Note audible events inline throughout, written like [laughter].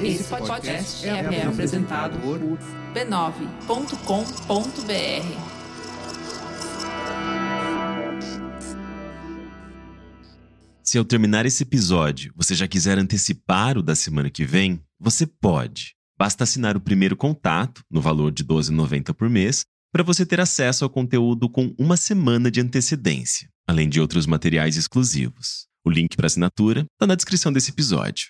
Esse podcast é, apresentado por b9.com.br. Se ao terminar esse episódio você já quiser antecipar o da semana que vem, você pode. Basta assinar o primeiro contato, no valor de R$ 12,90 por mês, para você ter acesso ao conteúdo com uma semana de antecedência, além de outros materiais exclusivos. O link para assinatura está na descrição desse episódio.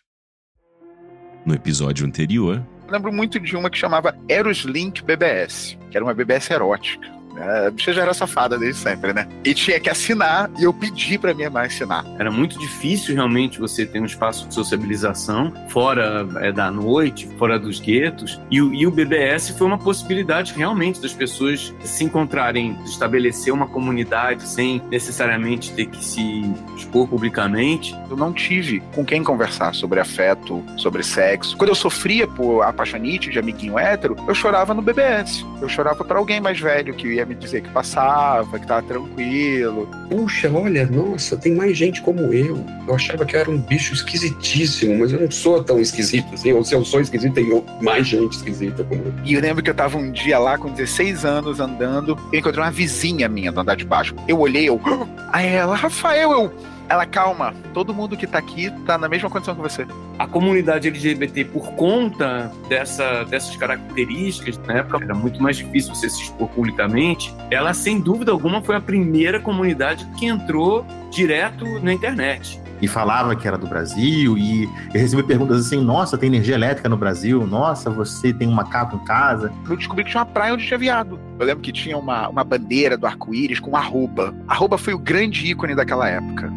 No episódio anterior. lembro muito de uma que chamava Eros Link BBS, que era uma BBS erótica. A bicha já era safada desde sempre, né? E tinha que assinar e eu pedi pra minha mãe assinar. Era muito difícil realmente você ter um espaço de sociabilização fora é, da noite, fora dos guetos. E, e, o BBS foi uma possibilidade realmente das pessoas se encontrarem, estabelecer uma comunidade sem necessariamente ter que se expor publicamente. Eu não tive com quem conversar sobre afeto, sobre sexo. Quando eu sofria por apaixonite de amiguinho hétero, eu chorava no BBS. Eu chorava para alguém mais velho que ia me dizer que passava, que tava tranquilo. Puxa, olha, nossa, tem mais gente como eu. Eu achava que eu era um bicho esquisitíssimo, mas eu não sou tão esquisito assim. Ou se eu sou esquisito, tem mais gente esquisita como eu. E eu lembro que eu tava um dia lá com 16 anos andando, eu encontrei uma vizinha minha do andar de baixo. Eu olhei, eu. [gasps] Aí ela, Rafael, eu ela, calma, todo mundo que tá aqui tá na mesma condição que você. A comunidade LGBT, por conta dessa, dessas características, na época era muito mais difícil você se expor publicamente, ela, sem dúvida alguma, foi a primeira comunidade que entrou direto na internet e falava que era do Brasil e eu recebi perguntas assim, nossa, tem energia elétrica no Brasil, nossa, você tem um macaco em casa. Eu descobri que tinha uma praia onde tinha viado. Eu lembro que tinha uma, uma bandeira do arco-íris com arroba. Arroba foi o grande ícone daquela época.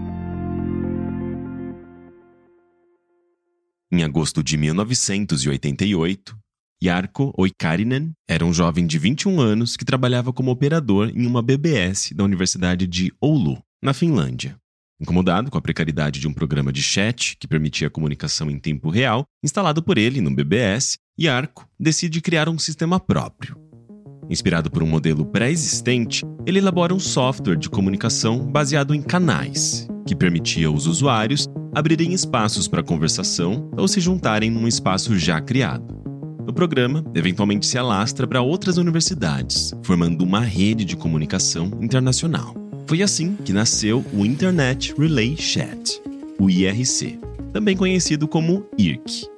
Em agosto de 1988, Jarkko Oikarinen era um jovem de 21 anos que trabalhava como operador em uma BBS da Universidade de Oulu, na Finlândia. Incomodado com a precariedade de um programa de chat que permitia a comunicação em tempo real, instalado por ele no BBS, Yarko decide criar um sistema próprio. Inspirado por um modelo pré-existente, ele elabora um software de comunicação baseado em canais, que permitia aos usuários abrirem espaços para conversação ou se juntarem num espaço já criado. O programa eventualmente se alastra para outras universidades, formando uma rede de comunicação internacional. Foi assim que nasceu o Internet Relay Chat, o IRC, também conhecido como IRC.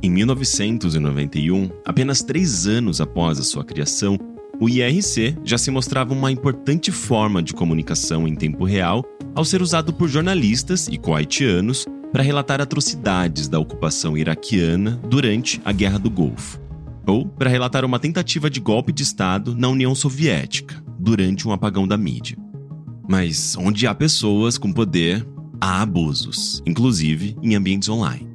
Em 1991, apenas três anos após a sua criação, o IRC já se mostrava uma importante forma de comunicação em tempo real ao ser usado por jornalistas e coaitianos para relatar atrocidades da ocupação iraquiana durante a Guerra do Golfo, ou para relatar uma tentativa de golpe de Estado na União Soviética durante um apagão da mídia. Mas onde há pessoas com poder, há abusos, inclusive em ambientes online.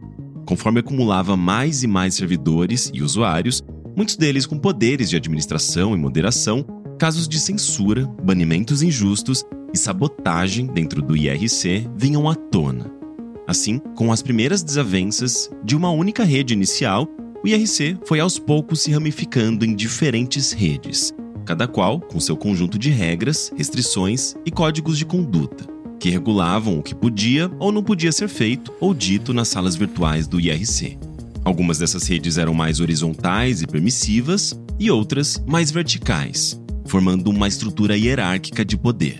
Conforme acumulava mais e mais servidores e usuários, muitos deles com poderes de administração e moderação, casos de censura, banimentos injustos e sabotagem dentro do IRC vinham à tona. Assim, com as primeiras desavenças de uma única rede inicial, o IRC foi aos poucos se ramificando em diferentes redes, cada qual com seu conjunto de regras, restrições e códigos de conduta, que regulavam o que podia ou não podia ser feito ou dito nas salas virtuais do IRC. Algumas dessas redes eram mais horizontais e permissivas, e outras mais verticais, formando uma estrutura hierárquica de poder.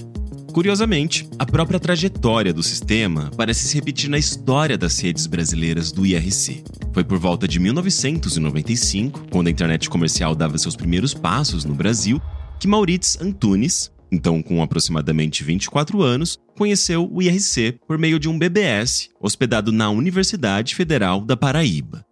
Curiosamente, a própria trajetória do sistema parece se repetir na história das redes brasileiras do IRC. Foi por volta de 1995, quando a internet comercial dava seus primeiros passos no Brasil, que Maurits Antunes, então com aproximadamente 24 anos, conheceu o IRC por meio de um BBS hospedado na Universidade Federal da Paraíba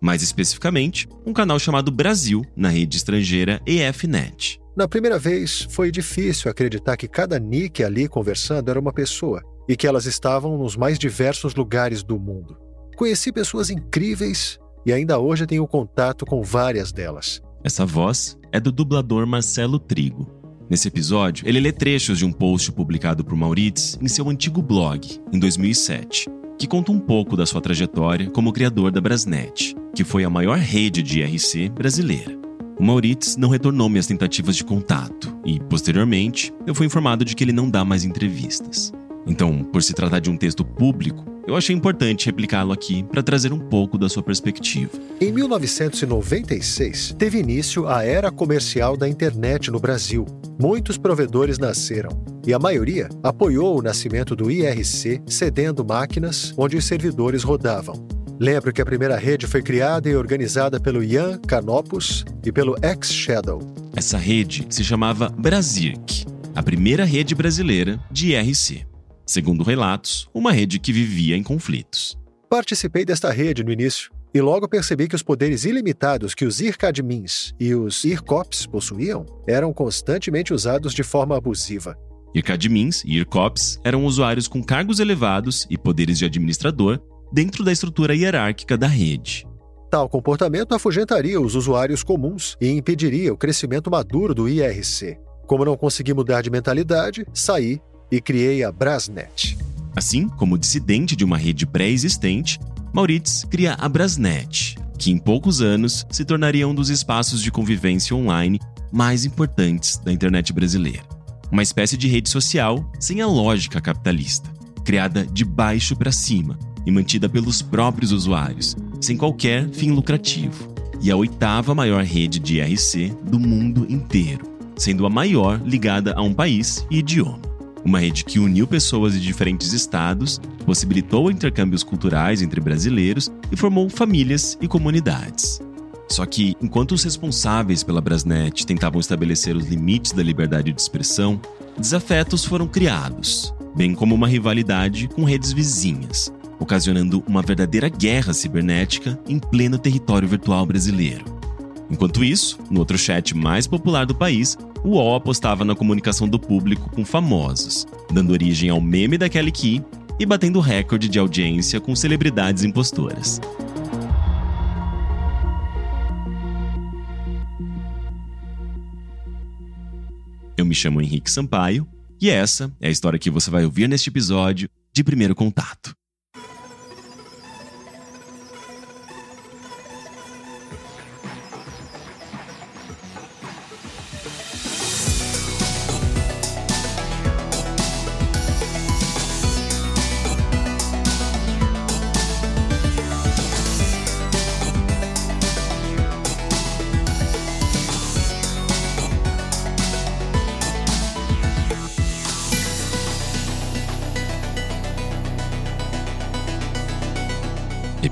mais especificamente, um canal chamado Brasil na rede estrangeira EFNet. Na primeira vez, foi difícil acreditar que cada nick ali conversando era uma pessoa e que elas estavam nos mais diversos lugares do mundo. Conheci pessoas incríveis e ainda hoje tenho contato com várias delas. Essa voz é do dublador Marcelo Trigo. Nesse episódio, ele lê trechos de um post publicado por Maurits em seu antigo blog, em 2007 que conta um pouco da sua trajetória como criador da Brasnet, que foi a maior rede de IRC brasileira. O Maurits não retornou minhas tentativas de contato e, posteriormente, eu fui informado de que ele não dá mais entrevistas. Então, por se tratar de um texto público, eu achei importante replicá-lo aqui para trazer um pouco da sua perspectiva. Em 1996, teve início a era comercial da internet no Brasil. Muitos provedores nasceram e a maioria apoiou o nascimento do IRC, cedendo máquinas onde os servidores rodavam. Lembro que a primeira rede foi criada e organizada pelo Ian Canopus e pelo X-Shadow. Essa rede se chamava Brasirc, a primeira rede brasileira de IRC. Segundo relatos, uma rede que vivia em conflitos. Participei desta rede no início e logo percebi que os poderes ilimitados que os IRCADMINs e os IRCOPs possuíam eram constantemente usados de forma abusiva. IRCADMINs e IRCOPs eram usuários com cargos elevados e poderes de administrador dentro da estrutura hierárquica da rede. Tal comportamento afugentaria os usuários comuns e impediria o crescimento maduro do IRC. Como não consegui mudar de mentalidade, saí e criei a Brasnet. Assim como dissidente de uma rede pré-existente, Maurits cria a Brasnet, que em poucos anos se tornaria um dos espaços de convivência online mais importantes da internet brasileira. Uma espécie de rede social sem a lógica capitalista, criada de baixo para cima e mantida pelos próprios usuários, sem qualquer fim lucrativo. E a oitava maior rede de IRC do mundo inteiro, sendo a maior ligada a um país e idioma. Uma rede que uniu pessoas de diferentes estados, possibilitou intercâmbios culturais entre brasileiros e formou famílias e comunidades. Só que, enquanto os responsáveis pela Brasnet tentavam estabelecer os limites da liberdade de expressão, desafetos foram criados, bem como uma rivalidade com redes vizinhas, ocasionando uma verdadeira guerra cibernética em pleno território virtual brasileiro. Enquanto isso, no outro chat mais popular do país, o UOL apostava na comunicação do público com famosos, dando origem ao meme da Kelly Key e batendo recorde de audiência com celebridades impostoras. Eu me chamo Henrique Sampaio e essa é a história que você vai ouvir neste episódio de Primeiro Contato.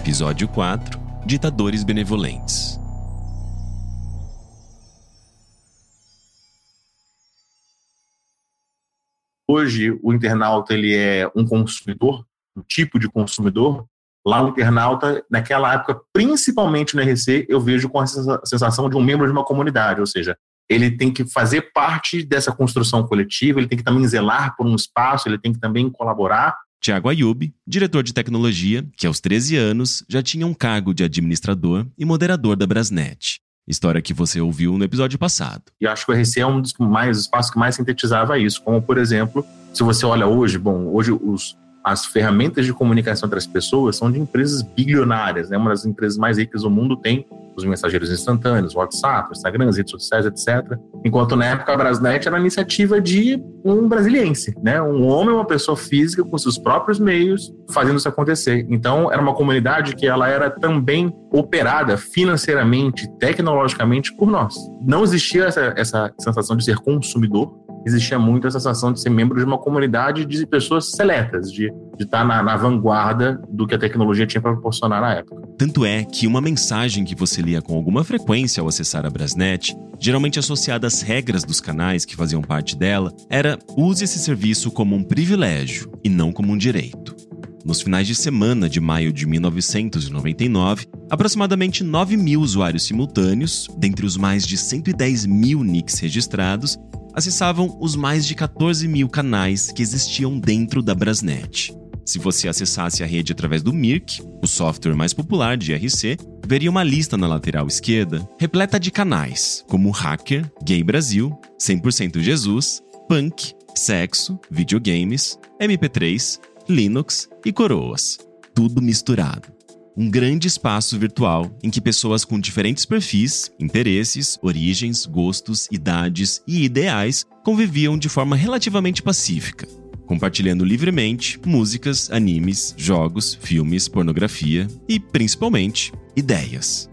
Episódio 4 Ditadores Benevolentes. Hoje, o internauta ele é um consumidor, um tipo de consumidor. Lá, o internauta, naquela época, principalmente no RC, eu vejo com a sensação de um membro de uma comunidade, ou seja, ele tem que fazer parte dessa construção coletiva, ele tem que também zelar por um espaço, ele tem que também colaborar Tiago Ayub, diretor de tecnologia, que aos 13 anos já tinha um cargo de administrador e moderador da Brasnet. História que você ouviu no episódio passado. E acho que o RC é um dos mais espaços que mais sintetizava isso. Como, por exemplo, se você olha hoje, bom, hoje os, as ferramentas de comunicação entre as pessoas são de empresas bilionárias, né? Uma das empresas mais ricas do mundo tem os mensageiros instantâneos, WhatsApp, Instagram, redes sociais, etc. Enquanto na época a Brasnet era a iniciativa de um brasiliense, né? Um homem, uma pessoa física com seus próprios meios fazendo isso acontecer. Então era uma comunidade que ela era também operada financeiramente, tecnologicamente por nós. Não existia essa, essa sensação de ser consumidor, existia muito essa sensação de ser membro de uma comunidade de pessoas seletas, de, de estar na, na vanguarda do que a tecnologia tinha para proporcionar na época. Tanto é que uma mensagem que você lia com alguma frequência ao acessar a Brasnet, geralmente associada às regras dos canais que faziam parte dela, era use esse serviço como um privilégio e não como um direito. Nos finais de semana de maio de 1999, aproximadamente 9 mil usuários simultâneos, dentre os mais de 110 mil nicks registrados, acessavam os mais de 14 mil canais que existiam dentro da Brasnet. Se você acessasse a rede através do Mirk, o software mais popular de IRC, veria uma lista na lateral esquerda repleta de canais, como Hacker, Gay Brasil, 100% Jesus, Punk, Sexo, Videogames, MP3, Linux e Coroas. Tudo misturado um grande espaço virtual em que pessoas com diferentes perfis, interesses, origens, gostos, idades e ideais conviviam de forma relativamente pacífica. compartilhando livremente músicas, animes, jogos, filmes, pornografia e, principalmente, ideias.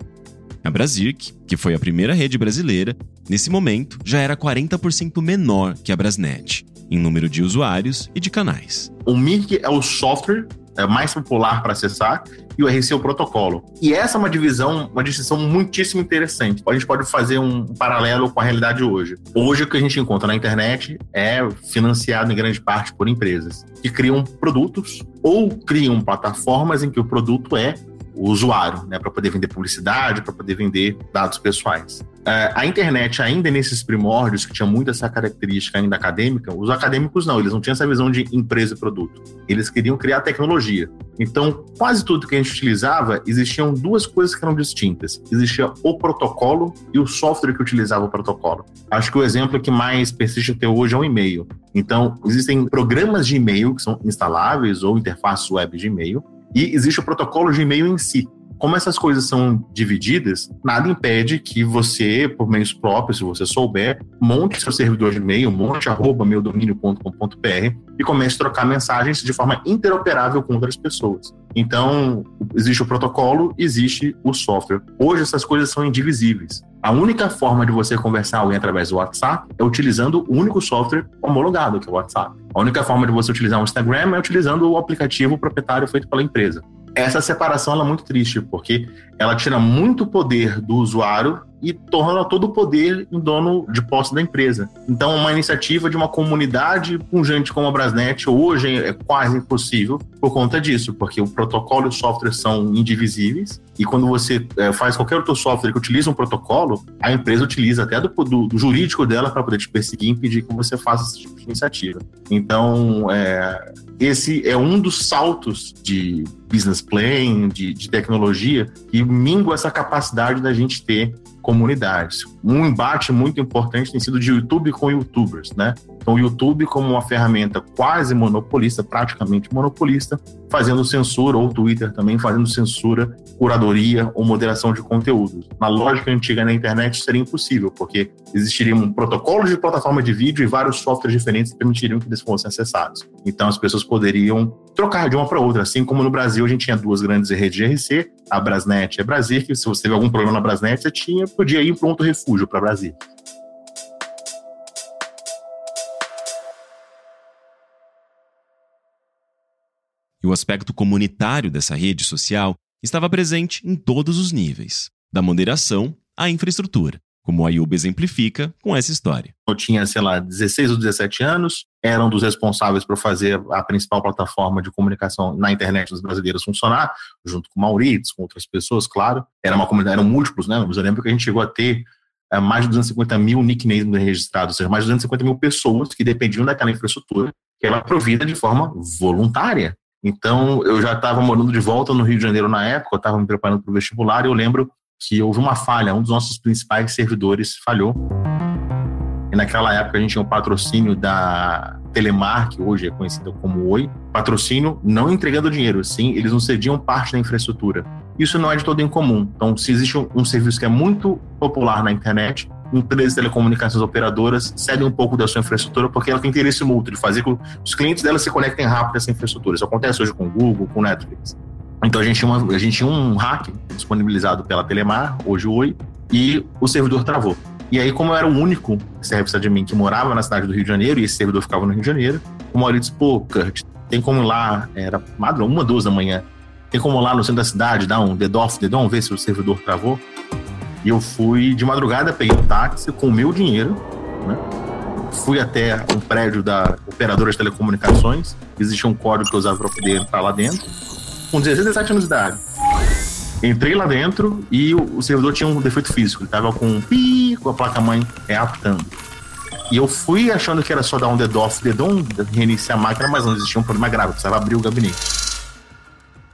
A Brasirk, que foi a primeira rede brasileira, nesse momento já era 40% menor que a Brasnet, em número de usuários e de canais. O MIRC é o software é, mais popular para acessar e o RC é o protocolo. E essa é uma divisão, uma distinção muitíssimo interessante. A gente pode fazer um paralelo com a realidade hoje. Hoje o que a gente encontra na internet é financiado em grande parte por empresas que criam produtos ou criam plataformas em que o produto é o usuário, né, para poder vender publicidade, para poder vender dados pessoais. É, a internet, ainda nesses primórdios, que tinha muito essa característica ainda acadêmica, os acadêmicos não, eles não tinham essa visão de empresa e produto. Eles queriam criar tecnologia. Então, quase tudo que a gente utilizava, existiam duas coisas que eram distintas. Existia o protocolo e o software que utilizava o protocolo. Acho que o exemplo que mais persiste até hoje é o e-mail. Então, existem programas de e-mail que são instaláveis ou interfaces web de e-mail, e existe o protocolo de e-mail em si. Como essas coisas são divididas, nada impede que você, por meios próprios, se você souber, monte seu servidor de e-mail, monte arroba meudomínio.com.br e comece a trocar mensagens de forma interoperável com outras pessoas. Então, existe o protocolo, existe o software. Hoje essas coisas são indivisíveis. A única forma de você conversar alguém através do WhatsApp é utilizando o único software homologado, que é o WhatsApp. A única forma de você utilizar o Instagram é utilizando o aplicativo proprietário feito pela empresa essa separação é muito triste, porque ela tira muito poder do usuário e torna todo o poder em dono de posse da empresa. Então, uma iniciativa de uma comunidade com gente como a Brasnet hoje é quase impossível por conta disso, porque o protocolo e o software são indivisíveis e quando você é, faz qualquer outro software que utiliza um protocolo, a empresa utiliza até do, do, do jurídico dela para poder te perseguir e impedir que você faça esse tipo de iniciativa. Então, é, esse é um dos saltos de business plan, de, de tecnologia, que mingua essa capacidade da gente ter comunidades. Um embate muito importante tem sido de YouTube com youtubers, né? Então, o YouTube como uma ferramenta quase monopolista, praticamente monopolista, fazendo censura, ou o Twitter também fazendo censura, curadoria ou moderação de conteúdos. Na lógica antiga na internet seria impossível, porque existiria um protocolo de plataforma de vídeo e vários softwares diferentes que permitiriam que eles fossem acessados. Então, as pessoas poderiam trocar de uma para outra, assim como no Brasil a gente tinha duas grandes redes de RC, a Brasnet e a Brasir, que se você teve algum problema na Brasnet, você tinha, podia ir para um outro refúgio para Brasir. E o aspecto comunitário dessa rede social estava presente em todos os níveis, da moderação à infraestrutura, como a Ayub exemplifica com essa história. Eu tinha, sei lá, 16 ou 17 anos, era um dos responsáveis por fazer a principal plataforma de comunicação na internet dos brasileiros funcionar, junto com Maurício, com outras pessoas, claro. Era uma comunidade, eram múltiplos, né? Mas eu lembro que a gente chegou a ter é, mais de 250 mil nicknames registrados, ou seja, mais de 250 mil pessoas que dependiam daquela infraestrutura que era provida de forma voluntária. Então, eu já estava morando de volta no Rio de Janeiro na época, eu estava me preparando para o vestibular e eu lembro que houve uma falha, um dos nossos principais servidores falhou. E naquela época a gente tinha um patrocínio da Telemar, que hoje é conhecida como Oi, patrocínio não entregando dinheiro, sim, eles não cediam parte da infraestrutura. Isso não é de todo incomum. Então, se existe um, um serviço que é muito popular na internet, empresas de telecomunicações operadoras cedem um pouco da sua infraestrutura porque ela tem interesse mútuo de fazer com que os clientes dela se conectem rápido a essa infraestrutura. Isso acontece hoje com o Google, com o Netflix. Então a gente tinha, uma, a gente tinha um hack disponibilizado pela Telemar, hoje Oi, e o servidor travou. E aí, como eu era o único serviço de mim que morava na cidade do Rio de Janeiro e esse servidor ficava no Rio de Janeiro, o Maurício disse, pô, Kurt, tem como ir lá, era madrugada, uma, duas da manhã, tem como ir lá no centro da cidade dar um dead-off, dead-on, ver se o servidor travou? E eu fui de madrugada, peguei um táxi com o meu dinheiro, né? Fui até um prédio da operadora de telecomunicações. Existia um código que eu usava para poder entrar lá dentro. Com 16, 17 anos de idade. Entrei lá dentro e o, servidor tinha um defeito físico. Ele tava com um pi, com a placa-mãe reaptando. E eu fui achando que era só dar um dead-off, dead-on, reiniciar a máquina, mas não existia um problema grave, precisava abrir o gabinete.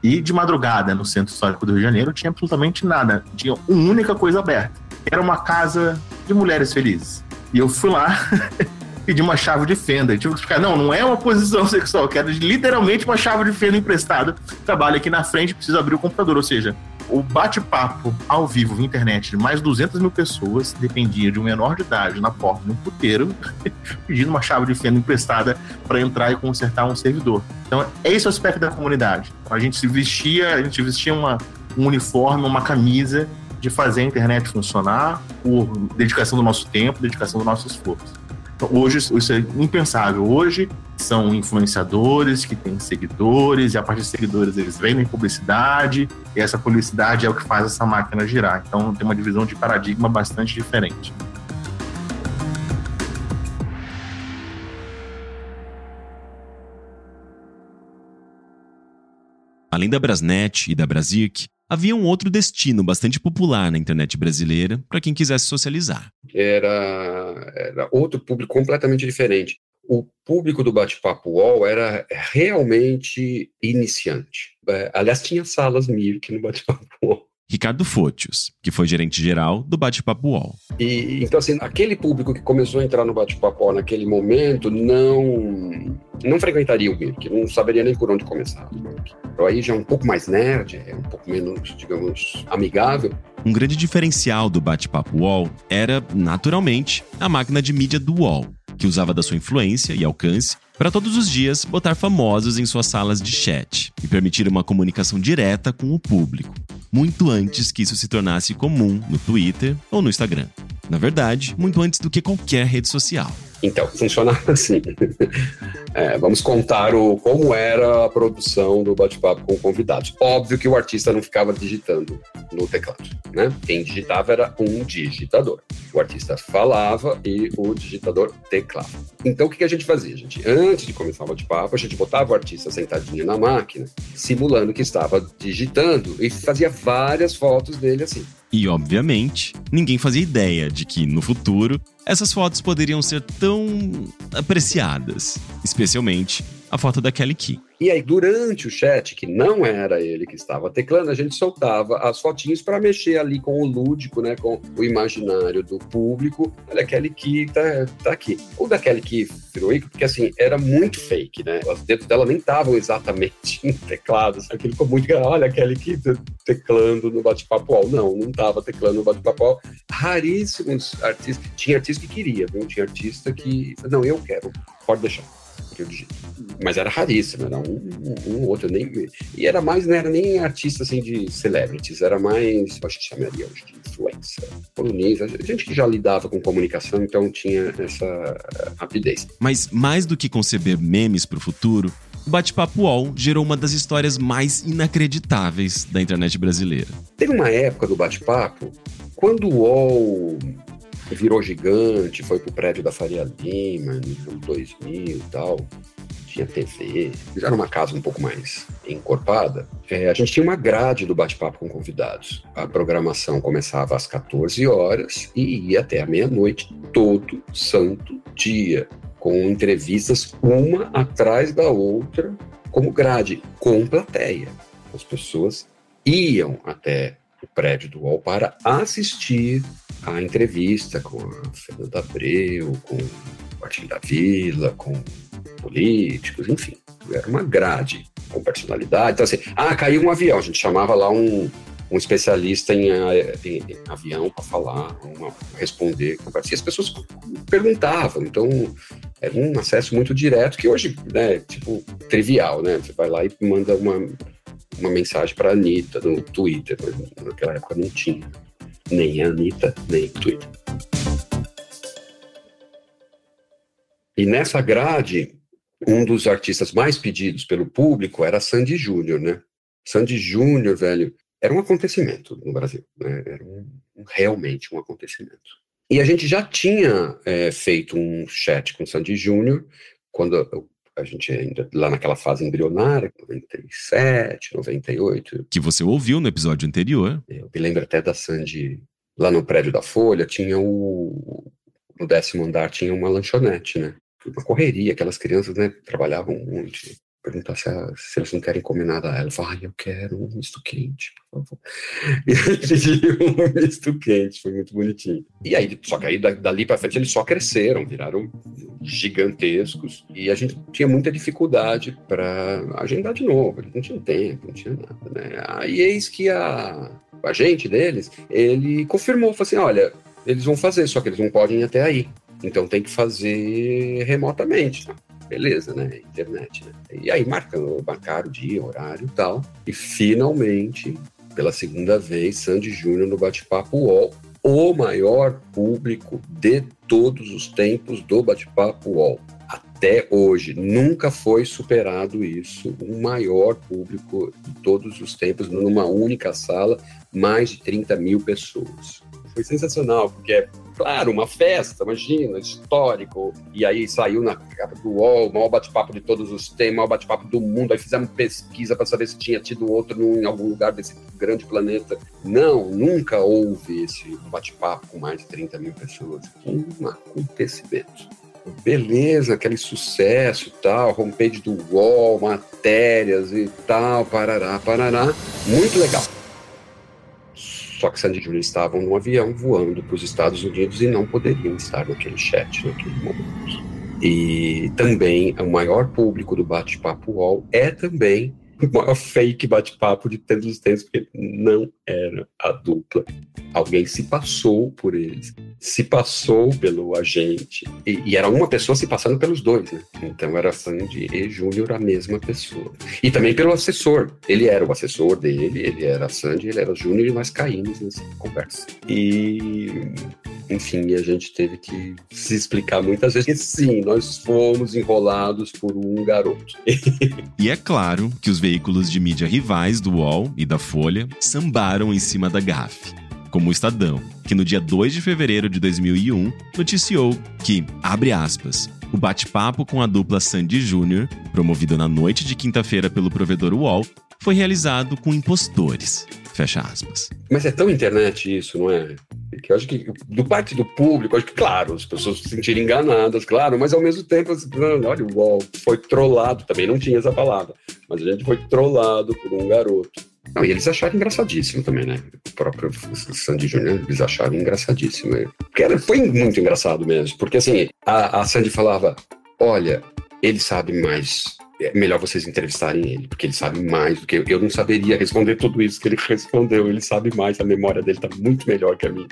E de madrugada, no centro histórico do Rio de Janeiro, tinha absolutamente nada. Tinha uma única coisa aberta. Era uma casa de mulheres felizes. E eu fui lá, [laughs] pedir uma chave de fenda. Eu tive que explicar, não, não é uma posição sexual, quero literalmente uma chave de fenda emprestada. Trabalho aqui na frente, preciso abrir o computador. Ou seja, o bate-papo ao vivo via internet de mais de 200 mil pessoas dependia de um menor de idade na porta de um puteiro [laughs] pedindo uma chave de fenda emprestada para entrar e consertar um servidor. Então, é esse o aspecto da comunidade. A gente se vestia, a gente vestia uma, um uniforme, uma camisa de fazer a internet funcionar por dedicação do nosso tempo, dedicação do nosso esforço. Hoje isso é impensável. Hoje são influenciadores que têm seguidores, e a partir de seguidores eles vendem publicidade, e essa publicidade é o que faz essa máquina girar. Então tem uma divisão de paradigma bastante diferente. Além da Brasnet e da Brasic, havia um outro destino bastante popular na internet brasileira para quem quisesse socializar. Era, era outro público completamente diferente. O público do Bate-Papo UOL era realmente iniciante. É, aliás, tinha salas Mirk no Bate-Papo UOL. Ricardo Fotios, que foi gerente geral do Bate-Papo UOL. E, então, assim, aquele público que começou a entrar no Bate-Papo UOL naquele momento não, não frequentaria o Mirk, não saberia nem por onde começar. Então, aí já é um pouco mais nerd, é um pouco menos, digamos, amigável. Um grande diferencial do Bate-Papo UOL era, naturalmente, a máquina de mídia do UOL, que usava da sua influência e alcance para todos os dias botar famosos em suas salas de chat e permitir uma comunicação direta com o público, muito antes que isso se tornasse comum no Twitter ou no Instagram. Na verdade, muito antes do que qualquer rede social. Então, funcionava [laughs] assim. É, vamos contar o, como era a produção do bate-papo com convidados. Óbvio que o artista não ficava digitando no teclado, né? Quem digitava era um digitador. O artista falava e o digitador teclava. Então, o que a gente fazia? Gente, antes de começar o bate-papo, a gente botava o artista sentadinho na máquina, simulando que estava digitando e fazia várias fotos dele assim. E, obviamente, ninguém fazia ideia de que, no futuro, essas fotos poderiam ser tão apreciadas, especialmente a foto da Kelly Key. E aí, durante o chat, que não era ele que estava teclando, a gente soltava as fotinhos para mexer ali com o lúdico, né, com o imaginário do público. Olha, a Kelly Key tá, tá aqui. O da Kelly Key virou ícone, porque assim, era muito fake, né? Os dedos dela nem estavam exatamente [laughs] teclados. Aquilo ficou muito. Olha, a Kelly Key teclando no bate-papo. Não, não estava teclando no bate-papo. Raríssimos artistas. Tinha artista que queria, viu? Tinha artista que. Não, eu quero. Pode deixar que eu digito. Mas era raríssimo, era um, um, um, outro. Nem, e era mais, não era nem artista assim de celebrities, era mais, acho que chamaria hoje de influencer, colunista, gente que já lidava com comunicação, então tinha essa rapidez. Mas mais do que conceber memes para o futuro, o Bate-Papo UOL gerou uma das histórias mais inacreditáveis da internet brasileira. Teve uma época do Bate-Papo, quando o UOL virou gigante, foi pro prédio da Faria Lima, no 2000 e tal, tinha TV, era uma casa um pouco mais encorpada. É, a gente tinha uma grade do bate-papo com convidados. A programação começava às 14 horas e ia até a meia-noite, todo santo dia, com entrevistas uma atrás da outra, como grade, com plateia. As pessoas iam até o prédio do UOL para assistir a entrevista com a Fernanda Abreu, com o Martim da Vila, com políticos, enfim. Era uma grade com personalidade. Então, assim, ah, caiu um avião. A gente chamava lá um, um especialista em, em, em avião para falar, uma, responder. E as pessoas perguntavam. Então, era um acesso muito direto, que hoje, né, tipo, trivial, né? Você vai lá e manda uma, uma mensagem para a Anitta no Twitter. Naquela época não tinha nem a Anitta, nem o Twitter. E nessa grade, um dos artistas mais pedidos pelo público era Sandy Júnior, né? Sandy Júnior, velho, era um acontecimento no Brasil, né? Era um, realmente um acontecimento. E a gente já tinha é, feito um chat com Sandy Júnior quando a gente ainda lá naquela fase embrionária, 97, 98. Que você ouviu no episódio anterior. Eu me lembro até da Sandy, lá no prédio da Folha, tinha o. No décimo andar tinha uma lanchonete, né? Uma correria, aquelas crianças, né? Trabalhavam muito. Perguntar se, a, se, eles não querem comer nada. Ela fala, ai, eu quero um misto quente, por favor. [laughs] E ele pediu um misto quente, foi muito bonitinho. E aí, só que aí dali para frente eles só cresceram, viraram gigantescos. E a gente tinha muita dificuldade para agendar de novo, não tinha tempo, não tinha nada, né? Aí eis que a, o agente deles, ele confirmou, falou assim, olha, eles vão fazer, só que eles não podem ir até aí. Então tem que fazer remotamente. Beleza, né? Internet, né? E aí marcando, marcaram o dia, horário e tal. E finalmente, pela segunda vez, Sandy Júnior no Bate-Papo UOL, o maior público de todos os tempos do Bate-Papo UOL. Até hoje, nunca foi superado isso, o maior público de todos os tempos, numa única sala, mais de 30 mil pessoas. Foi sensacional, porque é claro, uma festa, imagina, histórico. E aí saiu na capa do UOL, o maior bate-papo de todos os tempos, o maior bate-papo do mundo. Aí fizemos pesquisa para saber se tinha tido outro em algum lugar desse grande planeta. Não, nunca houve esse bate-papo com mais de 30 mil pessoas. Um acontecimento. Beleza, aquele sucesso tal, homepage do UOL, matérias e tal, parará, parará. Muito legal. Só que Sandy e Julia estavam num avião voando para os Estados Unidos e não poderiam estar naquele chat naquele momento. E também o maior público do Bate-Papo UOL é também [laughs] maior fake bate-papo de todos os tempos, porque não era a dupla. Alguém se passou por eles, se passou pelo agente, e, e, era uma pessoa se passando pelos dois, né? Então era Sandy e Júnior a mesma pessoa. E também pelo assessor. Ele era o assessor dele, ele era Sandy, ele era Júnior, e nós caímos nessa conversa. E enfim, a gente teve que se explicar muitas vezes que sim, nós fomos enrolados por um garoto. [laughs] e é claro que os veículos de mídia rivais do UOL e da Folha sambaram em cima da gafe, como o Estadão, que no dia 2 de fevereiro de 2001 noticiou que, abre aspas, o bate-papo com a dupla Sandy Júnior, promovido na noite de quinta-feira pelo provedor UOL, foi realizado com impostores. Fecha aspas. Mas é tão internet isso, não é? Que eu acho que, do parte do público, acho que, claro, as pessoas se sentirem enganadas, claro, mas ao mesmo tempo, assim, olha, o UOL foi trollado, também não tinha essa palavra, mas a gente foi trollado por um garoto. Não, e eles acharam engraçadíssimo também, né? O próprio Sandy Júnior, eles acharam engraçadíssimo. Porque era, foi muito engraçado mesmo, porque assim, a, a Sandy falava, olha, ele sabe mais é melhor vocês entrevistarem ele, porque ele sabe mais do que eu. Eu não saberia responder tudo isso que ele [laughs] respondeu. Ele sabe mais, a memória dele está muito melhor que a minha.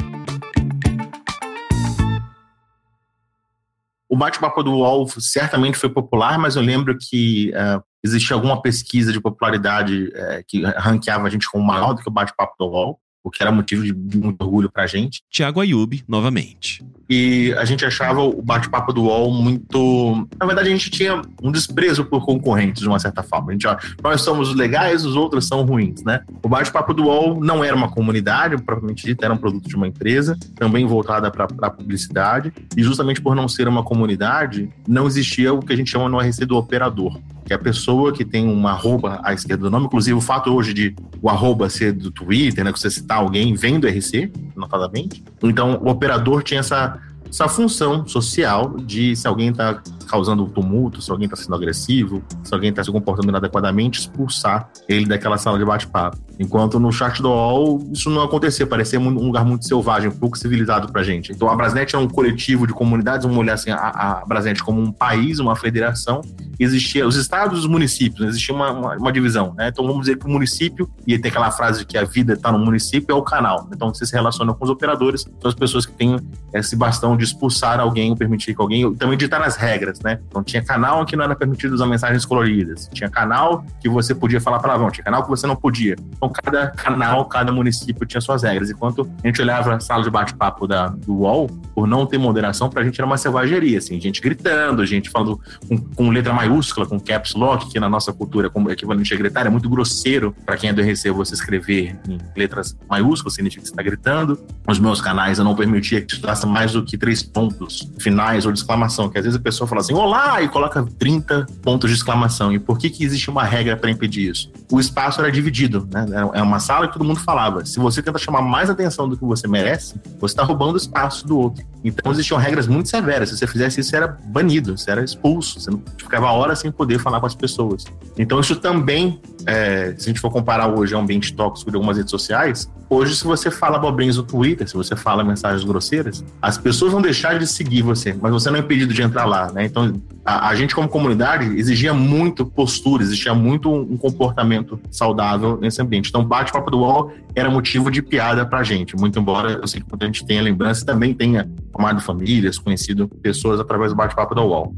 O bate-papo do UOL certamente foi popular, mas eu lembro que uh, existia alguma pesquisa de popularidade uh, que ranqueava a gente como maior do que o bate-papo do UOL o que era motivo de muito orgulho pra gente. Tiago Ayub, novamente. E a gente achava o bate-papo do UOL muito. Na verdade, a gente tinha um desprezo por concorrentes, de uma certa forma. A gente, ó, nós somos legais, os outros são ruins, né? O bate-papo do UOL não era uma comunidade, propriamente dito, era um produto de uma empresa, também voltada para a publicidade. E justamente por não ser uma comunidade, não existia o que a gente chama no RC do operador que a pessoa que tem uma arroba à esquerda do nome, inclusive o fato hoje de o arroba ser do Twitter, né, que você citar alguém, vem do RC, notadamente. Então, o operador tinha essa, essa função social de se alguém está causando tumulto, se alguém está sendo agressivo, se alguém está se comportando inadequadamente, expulsar ele daquela sala de bate-papo. Enquanto no chat do UOL isso não acontecia, parecia um lugar muito selvagem, pouco civilizado pra gente. Então a Brasnet é um coletivo de comunidades, vamos olhar assim, a, a Brasnet como um país, uma federação, existia os estados e os municípios, né? existia uma, uma, uma, divisão, né? Então vamos dizer que o município, e tem aquela frase que a vida está no município, é o canal. Então você se relaciona com os operadores, são as pessoas que têm esse bastão de expulsar alguém ou permitir que alguém, também ditar as regras, né? Então tinha canal que não era permitido usar mensagens coloridas, tinha canal que você podia falar palavrão, tinha canal que você não podia. Então cada canal, cada município tinha suas regras. Enquanto a gente olhava a sala de bate-papo do UOL, por não ter moderação, pra gente era uma selvageria, assim, gente gritando, gente falando com, com letra maiúscula, com caps lock, que na nossa cultura, como equivalente a gritar, é muito grosseiro para quem é do RC você escrever em letras maiúsculas, significa que você está gritando. Os meus canais eu não permitia que estudasse mais do que três pontos finais ou de exclamação, que às vezes a pessoa fala assim, olá, e coloca 30 pontos de exclamação. E por que, que existe uma regra para impedir isso? O espaço era dividido, né? É uma sala que todo mundo falava. Se você tenta chamar mais atenção do que você merece, você está roubando espaço do outro. Então existiam regras muito severas. Se você fizesse isso, você era banido, você era expulso, você não ficava hora sem poder falar com as pessoas. Então isso também, é, se a gente for comparar hoje ao ambiente tóxico de algumas redes sociais, hoje se você fala bobrinhas no Twitter, se você fala mensagens grosseiras, as pessoas vão deixar de seguir você, mas você não é impedido de entrar lá, né? Então a, a gente como comunidade exigia muito postura, existia muito um, um comportamento saudável nesse ambiente. Então bate-papo do UOL era motivo de piada pra gente, muito embora eu sei que a gente tenha lembrança também tenha formado famílias, conhecido pessoas através do bate-papo da UOL.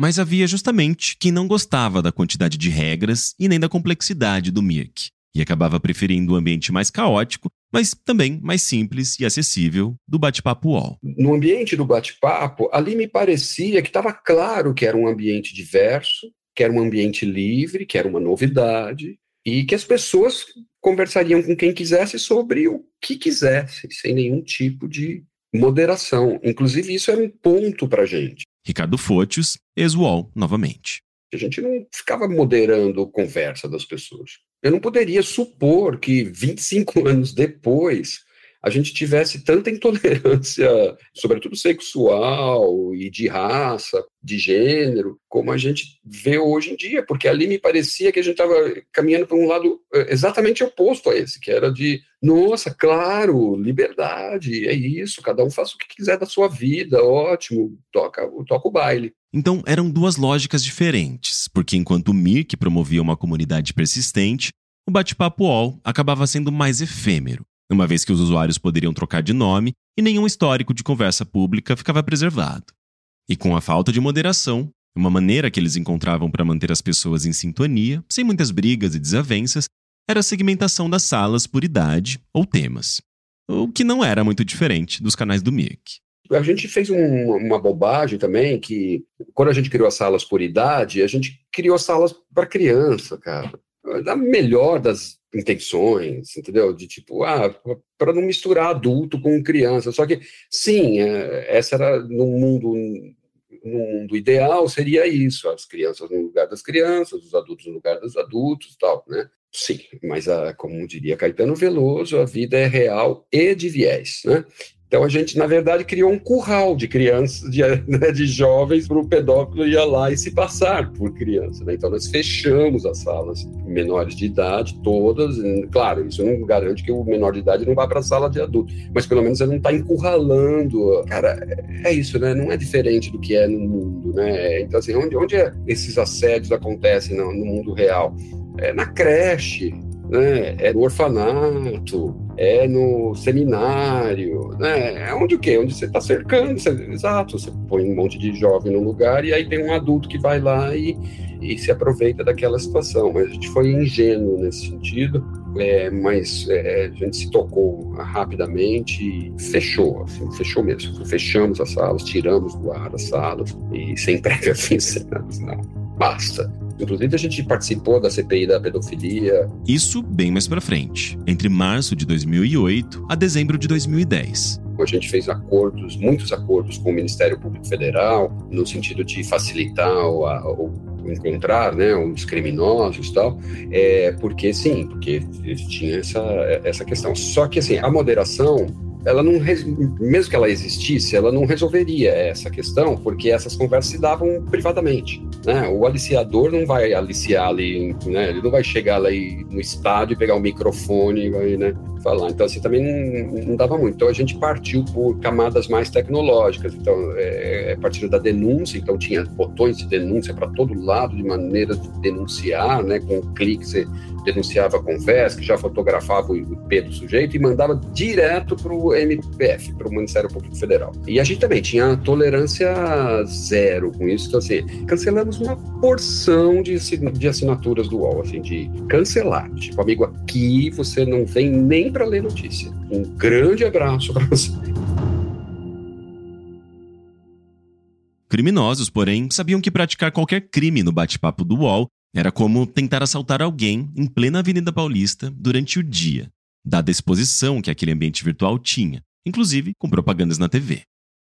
Mas havia justamente quem não gostava da quantidade de regras e nem da complexidade do Mirk, e acabava preferindo o ambiente mais caótico, mas também mais simples e acessível do bate-papo UOL. No ambiente do bate-papo, ali me parecia que estava claro que era um ambiente diverso, que era um ambiente livre, que era uma novidade, e que as pessoas conversariam com quem quisesse sobre o que quisesse, sem nenhum tipo de moderação. Inclusive, isso era um ponto para a gente. Ricardo Fotios, ex-UOL, novamente. A gente não ficava moderando a conversa das pessoas. Eu não poderia supor que 25 [laughs] anos depois a gente tivesse tanta intolerância, [laughs] sobretudo sexual e de raça, de gênero, como a gente vê hoje em dia, porque ali me parecia que a gente estava caminhando para um lado eh, exatamente oposto a esse, que era de, nossa, claro, liberdade, é isso, cada um faz o que quiser da sua vida, ótimo, toca, toca o baile. Então eram duas lógicas diferentes, porque enquanto o Mirk promovia uma comunidade persistente, o bate-papo UOL acabava sendo mais efêmero uma vez que os usuários poderiam trocar de nome e nenhum histórico de conversa pública ficava preservado. E com a falta de moderação, uma maneira que eles encontravam para manter as pessoas em sintonia, sem muitas brigas e desavenças, era a segmentação das salas por idade ou temas. O que não era muito diferente dos canais do Mirk. A gente fez um, uma bobagem também, que quando a gente criou as salas por idade, a gente criou salas para criança, cara. Da melhor das intenções, entendeu? De tipo, ah, para não misturar adulto com criança. Só que, sim, é, essa era no mundo, no mundo ideal seria isso, as crianças no lugar das crianças, os adultos no lugar dos adultos, tal, né? Sim, mas a, como diria Caetano Veloso, a vida é real e de viés, né? Então a gente, na verdade, criou um curral de crianças, de, [laughs] né, de jovens, para o pedófilo ir lá e se passar por criança. Né? Então nós fechamos as salas menores de idade, todas. Claro, isso não garante que o menor de idade não vá para a sala de adulto, mas pelo menos ele não está encurralando. Cara, é isso, né? Não é diferente do que é no mundo, né? Então, assim, onde, onde é esses assédios acontecem no, no mundo real? É na creche, né? É no orfanato, é no seminário, né? É onde o quê? Onde você está cercando, você, exato, você põe um monte de jovem no lugar e aí tem um adulto que vai lá e, e se aproveita daquela situação. Mas a gente foi ingênuo nesse sentido, é, mas é, a gente se tocou rapidamente e fechou, assim, fechou mesmo. Fechamos as salas, tiramos do ar as salas e sem [laughs] prévia aviso, não, basta. Inclusive, a gente participou da CPI da pedofilia. Isso bem mais para frente, entre março de 2008 a dezembro de 2010. A gente fez acordos, muitos acordos com o Ministério Público Federal, no sentido de facilitar o, o encontrar né, os criminosos e tal, é, porque sim, porque tinha essa, essa questão. Só que assim, a moderação ela não, mesmo que ela existisse, ela não resolveria essa questão, porque essas conversas se davam privadamente. Né? O aliciador não vai aliciar ali, né? ele não vai chegar lá no estádio e pegar o microfone e vai né, falar. Então, assim, também não, não, dava muito. Então, a gente partiu por camadas mais tecnológicas. Então, é, é partir da denúncia, então tinha botões de denúncia para todo lado, de maneira de denunciar, né? com um clique você denunciava a conversa, que já fotografava o IP do sujeito e mandava direto para o MPF, para o Ministério Público Federal. E a gente também tinha tolerância zero com isso. Então, assim, cancelamos uma porção de, de assinaturas do UOL, assim, de cancelar. Tipo, amigo, aqui você não vem nem para ler notícia. Um grande abraço para você. Criminosos, porém, sabiam que praticar qualquer crime no bate-papo do UOL era como tentar assaltar alguém em plena Avenida Paulista durante o dia, dada a exposição que aquele ambiente virtual tinha, inclusive com propagandas na TV.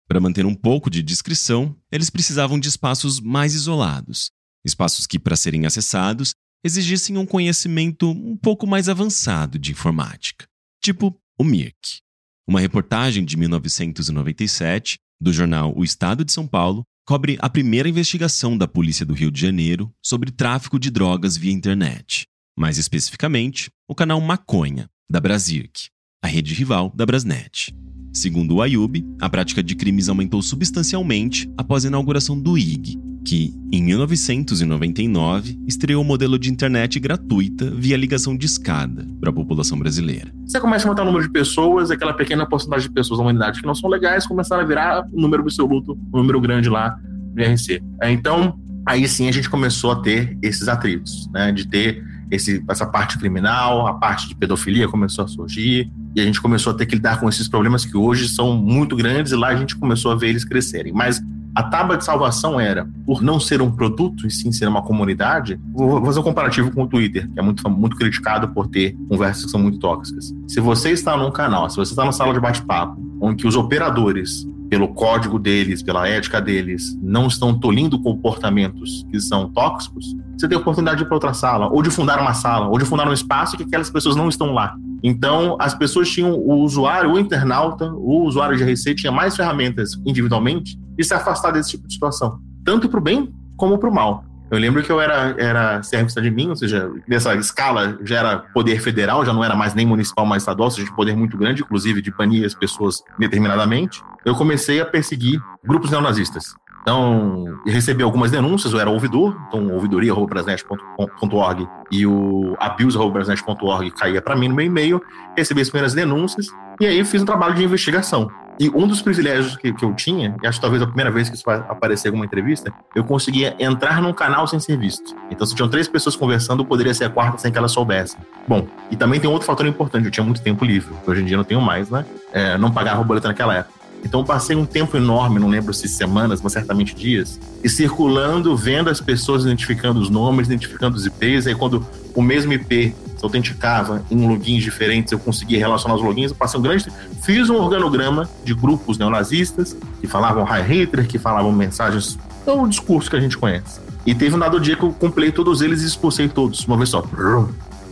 Para manter um pouco de discrição, eles precisavam de espaços mais isolados, espaços que, para serem acessados, exigissem um conhecimento um pouco mais avançado de informática, tipo o Mirk. Uma reportagem de 1997 do jornal O Estado de São Paulo cobre a primeira investigação da Polícia do Rio de Janeiro sobre tráfico de drogas via internet. Mais especificamente, o canal Maconha, da Brasirc, a rede rival da Brasnet. Segundo o Ayub, a prática de crimes aumentou substancialmente após a inauguração do IG, que, em 1999, estreou o modelo de internet gratuita via ligação de escada para a população brasileira. Você começa a aumentar o número de pessoas, aquela pequena porcentagem de pessoas da humanidade que não são legais começaram a virar um número absoluto, um número grande lá no IRC. É, então, aí sim a gente começou a ter esses atritos, né, de ter esse, essa parte criminal, a parte de pedofilia começou a surgir, e a gente começou a ter que lidar com esses problemas que hoje são muito grandes, e lá a gente começou a ver eles crescerem. Mas a tábua de salvação era, por não ser um produto e sim ser uma comunidade, vou fazer um comparativo com o Twitter, que é muito, muito criticado por ter conversas que são muito tóxicas. Se você está num canal, se você está na sala de bate-papo, onde os operadores pelo código deles, pela ética deles, não estão tolindo comportamentos que são tóxicos, você tem a oportunidade de ir para outra sala, ou de fundar uma sala, ou de fundar um espaço que aquelas pessoas não estão lá. Então, as pessoas tinham, o usuário, o internauta, o usuário de RC tinha mais ferramentas individualmente de se afastar desse tipo de situação, tanto para o bem como para o mal. Eu lembro que eu era, era de mim, ou seja, nessa escala já era poder federal, já não era mais nem municipal, mais estadual, ou seja, de poder muito grande, inclusive de banir as pessoas determinadamente. Eu comecei a perseguir grupos neonazistas. Então, recebi algumas denúncias, eu era ouvidor, então ouvidoria.brasnet.org e o abuse.brasnet.org caía para mim no meu e-mail, recebi as primeiras denúncias e aí fiz um trabalho de investigação. E um dos privilégios que, que eu tinha, e acho que talvez a primeira vez que isso vai aparecer em alguma entrevista, eu conseguia entrar num canal sem ser visto. Então, se tinham três pessoas conversando, poderia ser a quarta sem que elas soubessem. Bom, e também tem outro fator importante, eu tinha muito tempo livre. Hoje em dia não tenho mais, né? É, não pagava boleto naquela época. Então passei um tempo enorme, não lembro se semanas, mas certamente dias, e circulando, vendo as pessoas identificando os nomes, identificando os IPs, aí quando o mesmo IP se autenticava em logins diferentes, eu conseguia relacionar os logins, eu passei um grande fiz um organograma de grupos neonazistas que falavam Heil Hitler, que falavam mensagens, é o discurso que a gente conhece. E teve um dado dia que eu comprei todos eles e expulsei todos, uma vez só.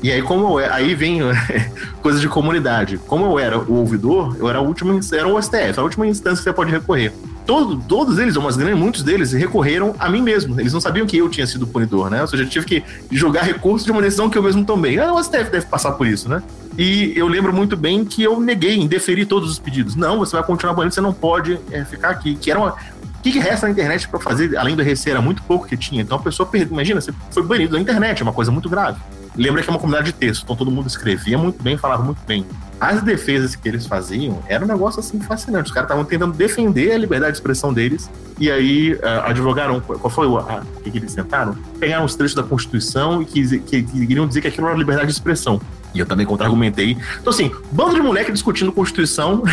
E aí, como eu, aí vem [laughs] coisa de comunidade. Como eu era o ouvidor, eu era a última, era o STF, a última instância que você pode recorrer. Todo, todos eles, ou umas grandes, muitos deles, recorreram a mim mesmo. Eles não sabiam que eu tinha sido punidor, né? Ou seja, eu tive que jogar recurso de uma decisão que eu mesmo tomei. Ah, o STF deve passar por isso, né? E eu lembro muito bem que eu neguei, indeferi todos os pedidos. Não, você vai continuar banido, você não pode é, ficar aqui. Que era uma, o que, que resta na internet para fazer, além do RC, era muito pouco que tinha. Então a pessoa. Imagina, você foi banido da internet, é uma coisa muito grave. Lembra que é uma comunidade de texto, então todo mundo escrevia muito bem, falava muito bem. As defesas que eles faziam era um negócio assim fascinante. Os caras estavam tentando defender a liberdade de expressão deles e aí uh, advogaram. Qual foi o a, que, que eles tentaram? Pegaram os trechos da Constituição e que, que, que queriam dizer que aquilo era liberdade de expressão. E eu também contra-argumentei. Então, assim, bando de moleque discutindo Constituição,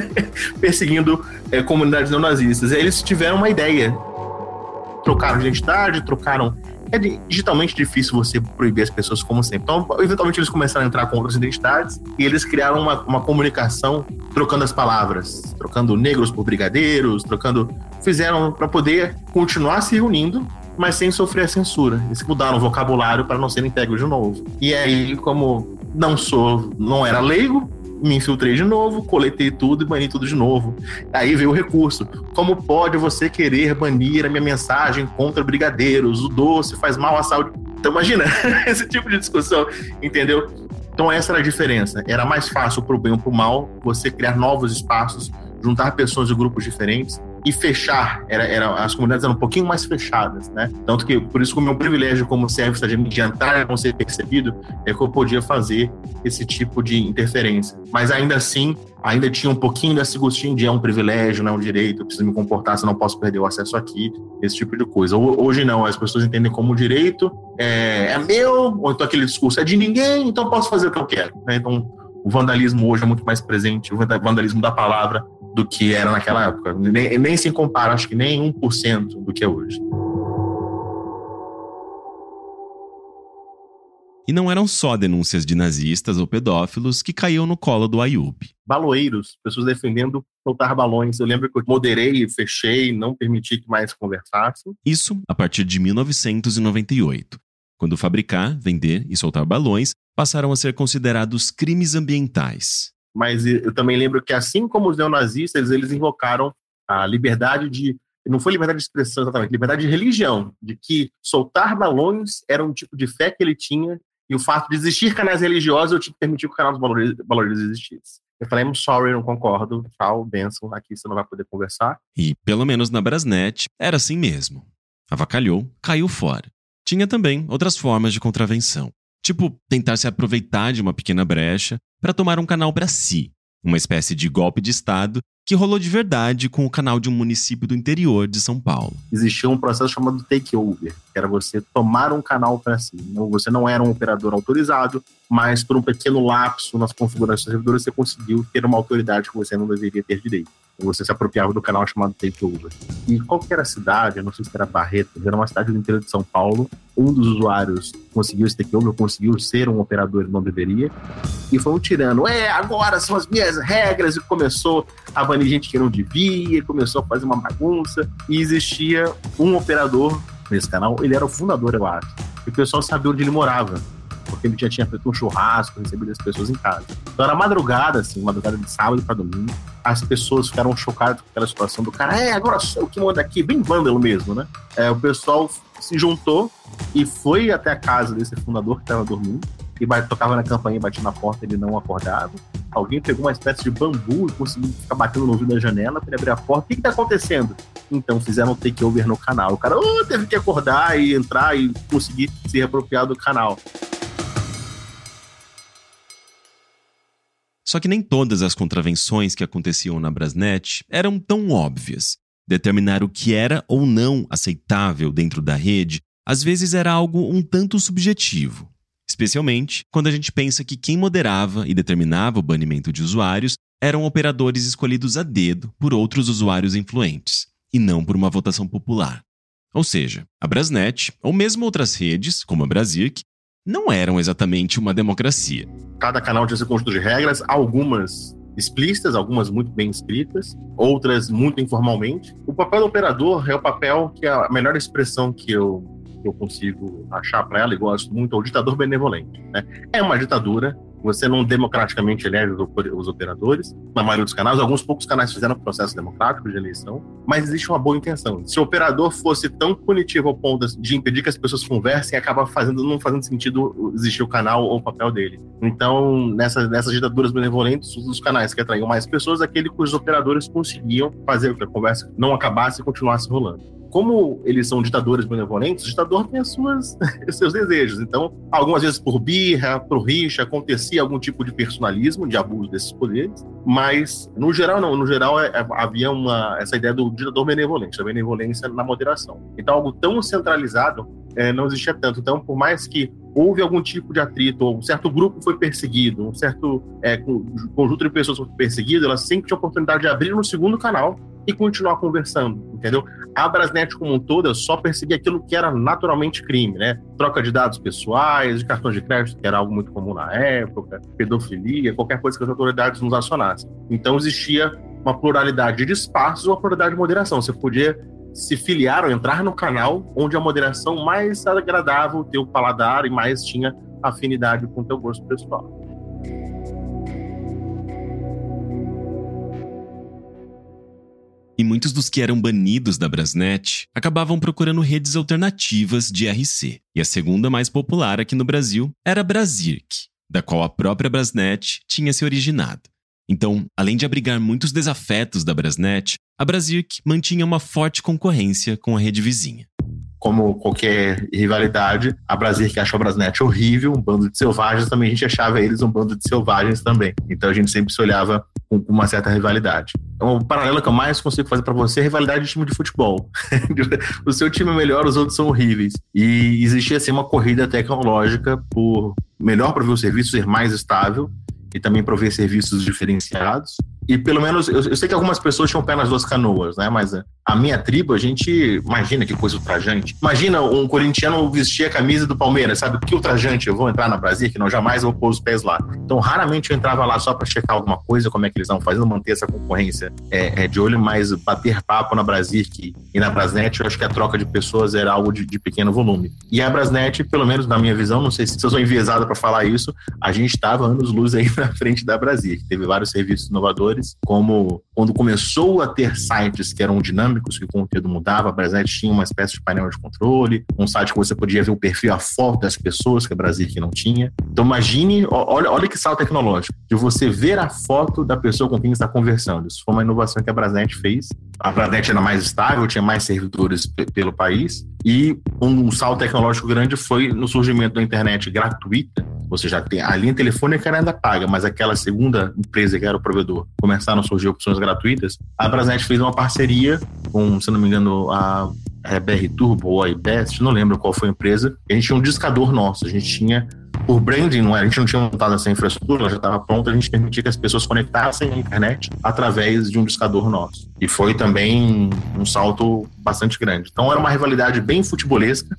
[laughs] perseguindo é, comunidades neonazistas. Eles tiveram uma ideia. Trocaram identidade, trocaram é digitalmente difícil você proibir as pessoas como sempre. Então, eventualmente, eles começaram a entrar com outras identidades e eles criaram uma, uma comunicação trocando as palavras, trocando negros por brigadeiros, trocando. Fizeram para poder continuar se reunindo, mas sem sofrer a censura. Eles mudaram o vocabulário para não serem pegos de novo. E aí, como não sou, não era leigo, me infiltrei de novo, coletei tudo e bani tudo de novo. Aí veio o recurso. Como pode você querer banir a minha mensagem contra brigadeiros? O doce faz mal à saúde. Então imagina [laughs] esse tipo de discussão, entendeu? Então essa era a diferença. Era mais fácil para o bem ou para o mal você criar novos espaços, juntar pessoas de grupos diferentes e fechar. Era, era, as comunidades eram um pouquinho mais fechadas, né? Tanto que, por isso, o meu privilégio como serviço de entrar e não ser percebido, é que eu podia fazer esse tipo de interferência. Mas ainda assim, ainda tinha um pouquinho desse gostinho de é um privilégio, não é um direito, eu preciso me comportar, se não posso perder o acesso aqui, esse tipo de coisa. Hoje não, as pessoas entendem como direito é, é meu, ou então aquele discurso é de ninguém, então posso fazer o que eu quero. Né? Então, o vandalismo hoje é muito mais presente, o vandalismo da palavra do que era naquela época. Nem, nem se compara, acho que nem 1% do que é hoje. E não eram só denúncias de nazistas ou pedófilos que caíam no colo do Ayub. Baloeiros, pessoas defendendo soltar balões. Eu lembro que eu moderei, fechei, não permiti que mais conversassem. Isso a partir de 1998, quando fabricar, vender e soltar balões passaram a ser considerados crimes ambientais. Mas eu também lembro que, assim como os neonazistas, eles invocaram a liberdade de. Não foi liberdade de expressão exatamente, liberdade de religião, de que soltar balões era um tipo de fé que ele tinha, e o fato de existir canais religiosos eu tinha que permitir que o canal dos valores existisse. Eu falei, I'm sorry, não concordo, tchau, benção, aqui você não vai poder conversar. E, pelo menos na Brasnet, era assim mesmo. Avacalhou, caiu fora. Tinha também outras formas de contravenção. Tipo, tentar se aproveitar de uma pequena brecha para tomar um canal para si, uma espécie de golpe de Estado que rolou de verdade com o canal de um município do interior de São Paulo. Existia um processo chamado takeover, que era você tomar um canal para si. Você não era um operador autorizado, mas por um pequeno lapso nas configurações do servidor você conseguiu ter uma autoridade que você não deveria ter direito. Você se apropriava do canal chamado Takeover. E qual que era a cidade, eu não sei se era Barreto, era uma cidade do interior de São Paulo, um dos usuários conseguiu esse takeover, conseguiu ser um operador e não deveria, e foi um tirano, é, agora são as minhas regras, e começou a banir gente que não devia, começou a fazer uma bagunça, e existia um operador nesse canal, ele era o fundador, eu acho, e o pessoal sabia onde ele morava, porque ele já tinha feito um churrasco, recebido as pessoas em casa. Então era madrugada, assim, madrugada de sábado para domingo. As pessoas ficaram chocadas com aquela situação do cara, é, agora sou eu que mando aqui, bem vândalo mesmo, né? É, o pessoal se juntou e foi até a casa desse fundador que estava dormindo e tocava na campainha, batia na porta, ele não acordava. Alguém pegou uma espécie de bambu e conseguiu ficar batendo no ouvido da janela para abrir a porta. O que, está acontecendo? Então fizeram um takeover no canal. O cara oh, teve que acordar e entrar e conseguir se apropriar do canal. Só que nem todas as contravenções que aconteciam na Brasnet eram tão óbvias. Determinar o que era ou não aceitável dentro da rede às vezes era algo um tanto subjetivo, especialmente quando a gente pensa que quem moderava e determinava o banimento de usuários eram operadores escolhidos a dedo por outros usuários influentes, e não por uma votação popular. Ou seja, a Brasnet, ou mesmo outras redes, como a Brasirc, não eram exatamente uma democracia. Cada canal tinha seu conjunto de regras, algumas explícitas, algumas muito bem escritas, outras muito informalmente. O papel do operador é o papel que é a melhor expressão que eu, que eu consigo achar para ela, e gosto muito, é o ditador benevolente. Né? É uma ditadura, você não democraticamente elege os operadores, na maioria dos canais. Alguns poucos canais fizeram processo democrático de eleição, mas existe uma boa intenção. Se o operador fosse tão punitivo ao ponto de impedir que as pessoas conversem, acaba fazendo, não fazendo sentido existir o canal ou o papel dele. Então, nessas, nessas ditaduras benevolentes, os canais que atraíam mais pessoas, aquele cujos operadores conseguiam fazer que a conversa não acabasse e continuasse rolando como eles são ditadores benevolentes, o ditador tem as suas, [laughs] os seus desejos. Então, algumas vezes por birra, por rixa, acontecia algum tipo de personalismo, de abuso desses poderes, mas no geral não. No geral é, é, havia uma, essa ideia do ditador benevolente, da benevolência na moderação. Então, algo tão centralizado é, não existia tanto. Então, por mais que houve algum tipo de atrito, ou um certo grupo foi perseguido, um certo é, conjunto de pessoas foi perseguido, elas sempre tinham a oportunidade de abrir no segundo canal e continuar conversando, entendeu? A Brasnet como um todo só perseguia aquilo que era naturalmente crime, né? Troca de dados pessoais, de cartões de crédito, que era algo muito comum na época, pedofilia, qualquer coisa que as autoridades nos acionassem. Então existia uma pluralidade de espaços, uma pluralidade de moderação. Você podia se filiar ou entrar no canal onde a moderação mais agradável o teu paladar e mais tinha afinidade com o teu gosto pessoal. E muitos dos que eram banidos da Brasnet acabavam procurando redes alternativas de RC. E a segunda mais popular aqui no Brasil era a Brasirc, da qual a própria Brasnet tinha se originado. Então, além de abrigar muitos desafetos da Brasnet, a Brasirc mantinha uma forte concorrência com a rede vizinha como qualquer rivalidade, a Brasil que achou a Brasnet horrível, um bando de selvagens, também a gente achava eles um bando de selvagens também. Então a gente sempre se olhava com, uma certa rivalidade. Então, o paralelo que eu mais consigo fazer para você é rivalidade de time de futebol. [laughs] o seu time é melhor, os outros são horríveis. E existia assim uma corrida tecnológica por melhor prover o serviço, ser mais estável e também prover serviços diferenciados. E pelo menos, eu, eu sei que algumas pessoas tinham pé nas duas canoas, né? Mas a minha tribo, a gente imagina que coisa ultrajante. Imagina um corintiano vestir a camisa do Palmeiras, sabe? Que ultrajante, eu vou entrar na Brasília, que não jamais vou pôr os pés lá. Então, raramente eu entrava lá só para checar alguma coisa, como é que eles estão fazendo, manter essa concorrência é, é, de olho, mas bater papo na Brasília e na Brasnet, eu acho que a troca de pessoas era algo de, de pequeno volume. E a Brasnet, pelo menos na minha visão, não sei se eu sou enviesado para falar isso, a gente estava anos luz aí [laughs] na frente da Brasília, teve vários serviços inovadores, como quando começou a ter sites que eram dinâmicos, que o conteúdo mudava, a Brasnet tinha uma espécie de painel de controle, um site que você podia ver o perfil, a foto das pessoas, que a Brasília não tinha. Então imagine, olha, olha que salto tecnológico, de você ver a foto da pessoa com quem está conversando. Isso foi uma inovação que a Brasnet fez. A Brasnet era mais estável, tinha mais servidores pelo país, e um salto tecnológico grande foi no surgimento da internet gratuita, já tem a linha telefônica era ainda paga, mas aquela segunda empresa que era o provedor começaram a surgir opções gratuitas. A Brasnet fez uma parceria com, se não me engano, a BR Turbo ou a iBest, não lembro qual foi a empresa. a gente tinha um discador nosso, a gente tinha por branding, não a gente não tinha montado essa infraestrutura, ela já estava pronta, a gente permitia que as pessoas conectassem à internet através de um discador nosso. E foi também um salto bastante grande. Então era uma rivalidade bem futebolesca,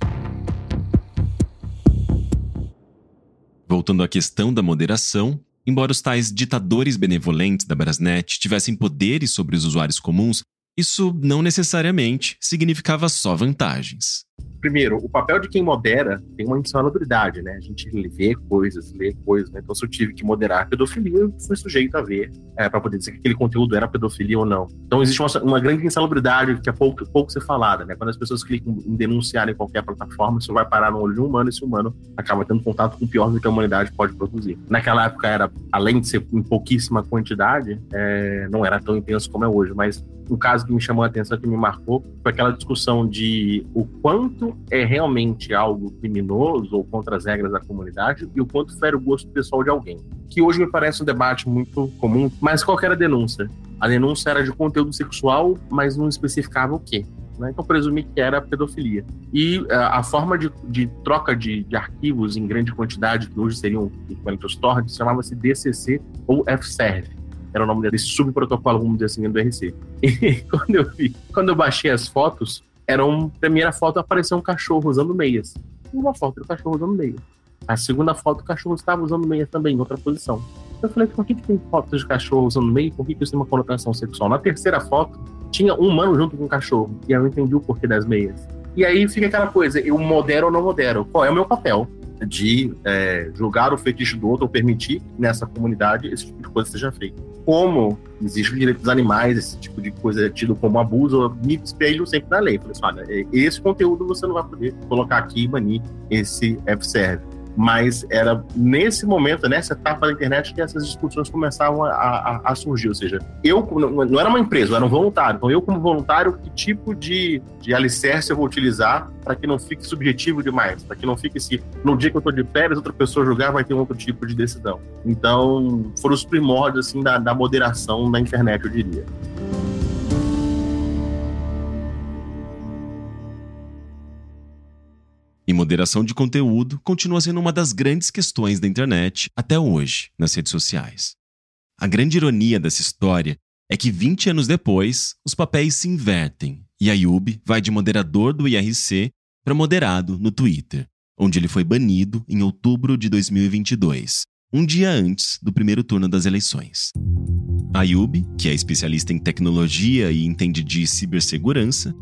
Voltando à questão da moderação, embora os tais ditadores benevolentes da Brasnet tivessem poderes sobre os usuários comuns, isso não necessariamente significava só vantagens primeiro, o papel de quem modera tem uma insalubridade, né? A gente vê coisas, lê coisas, né? Então, se eu tive que moderar a pedofilia, eu fui sujeito a ver é, para poder dizer que aquele conteúdo era pedofilia ou não. Então, existe uma, uma grande insalubridade que é pouco, pouco ser falada, né? Quando as pessoas clicam em denunciar em qualquer plataforma, isso vai parar no olho de um humano e esse humano acaba tendo contato com o pior do que a humanidade pode produzir. Naquela época, era, além de ser em pouquíssima quantidade, é, não era tão intenso como é hoje, mas um caso que me chamou a atenção, que me marcou, foi aquela discussão de o quanto é realmente algo criminoso ou contra as regras da comunidade e o quanto fere o gosto pessoal de alguém. Que hoje me parece um debate muito comum, mas qual era a denúncia? A denúncia era de conteúdo sexual, mas não especificava o quê. Né? Então, presumi que era pedofilia. E uh, a forma de, de troca de, de, arquivos em grande quantidade, que hoje seriam equivalentes torrents, chamava-se DCC ou FServe era o nome desse subprotocolo, vamos dizer assim, do RC. E [laughs] quando eu vi, quando eu baixei as fotos, era uma primeira foto apareceu um cachorro usando meias. Uma foto do cachorro usando meias. A segunda foto, o cachorro estava usando meias também, em outra posição. Eu falei, por que, que tem fotos de cachorro usando meia? Por que, que isso tem uma conotação sexual? Na terceira foto, tinha um humano junto com um cachorro. E eu entendi o porquê das meias. E aí fica aquela coisa, eu modero ou não modero? Qual é o meu papel? De é, julgar o fetiche do outro ou permitir nessa comunidade esse tipo de coisa seja feito como existe o direito dos animais, esse tipo de coisa é tido como abuso, eu me espelho sempre na lei. Falei assim, olha, esse conteúdo você não vai poder colocar aqui e banir esse F-Serve mas era nesse momento, nessa etapa da internet, que essas discussões começavam a, a, a, surgir. Ou seja, eu não era uma empresa, eu era um voluntário. Então, eu, como voluntário, que tipo de, de alicerce eu vou utilizar para que não fique subjetivo demais, para que não fique se no dia que eu estou de férias, outra pessoa julgar, vai ter um outro tipo de decisão. Então, foram os primórdios assim, da, da moderação da internet, eu diria. E moderação de conteúdo continua sendo uma das grandes questões da internet até hoje, nas redes sociais. A grande ironia dessa história é que 20 anos depois, os papéis se invertem e Ayub vai de moderador do IRC para moderado no Twitter, onde ele foi banido em outubro de 2022, um dia antes do primeiro turno das eleições. Ayub, que é especialista em tecnologia e entende de cibersegurança,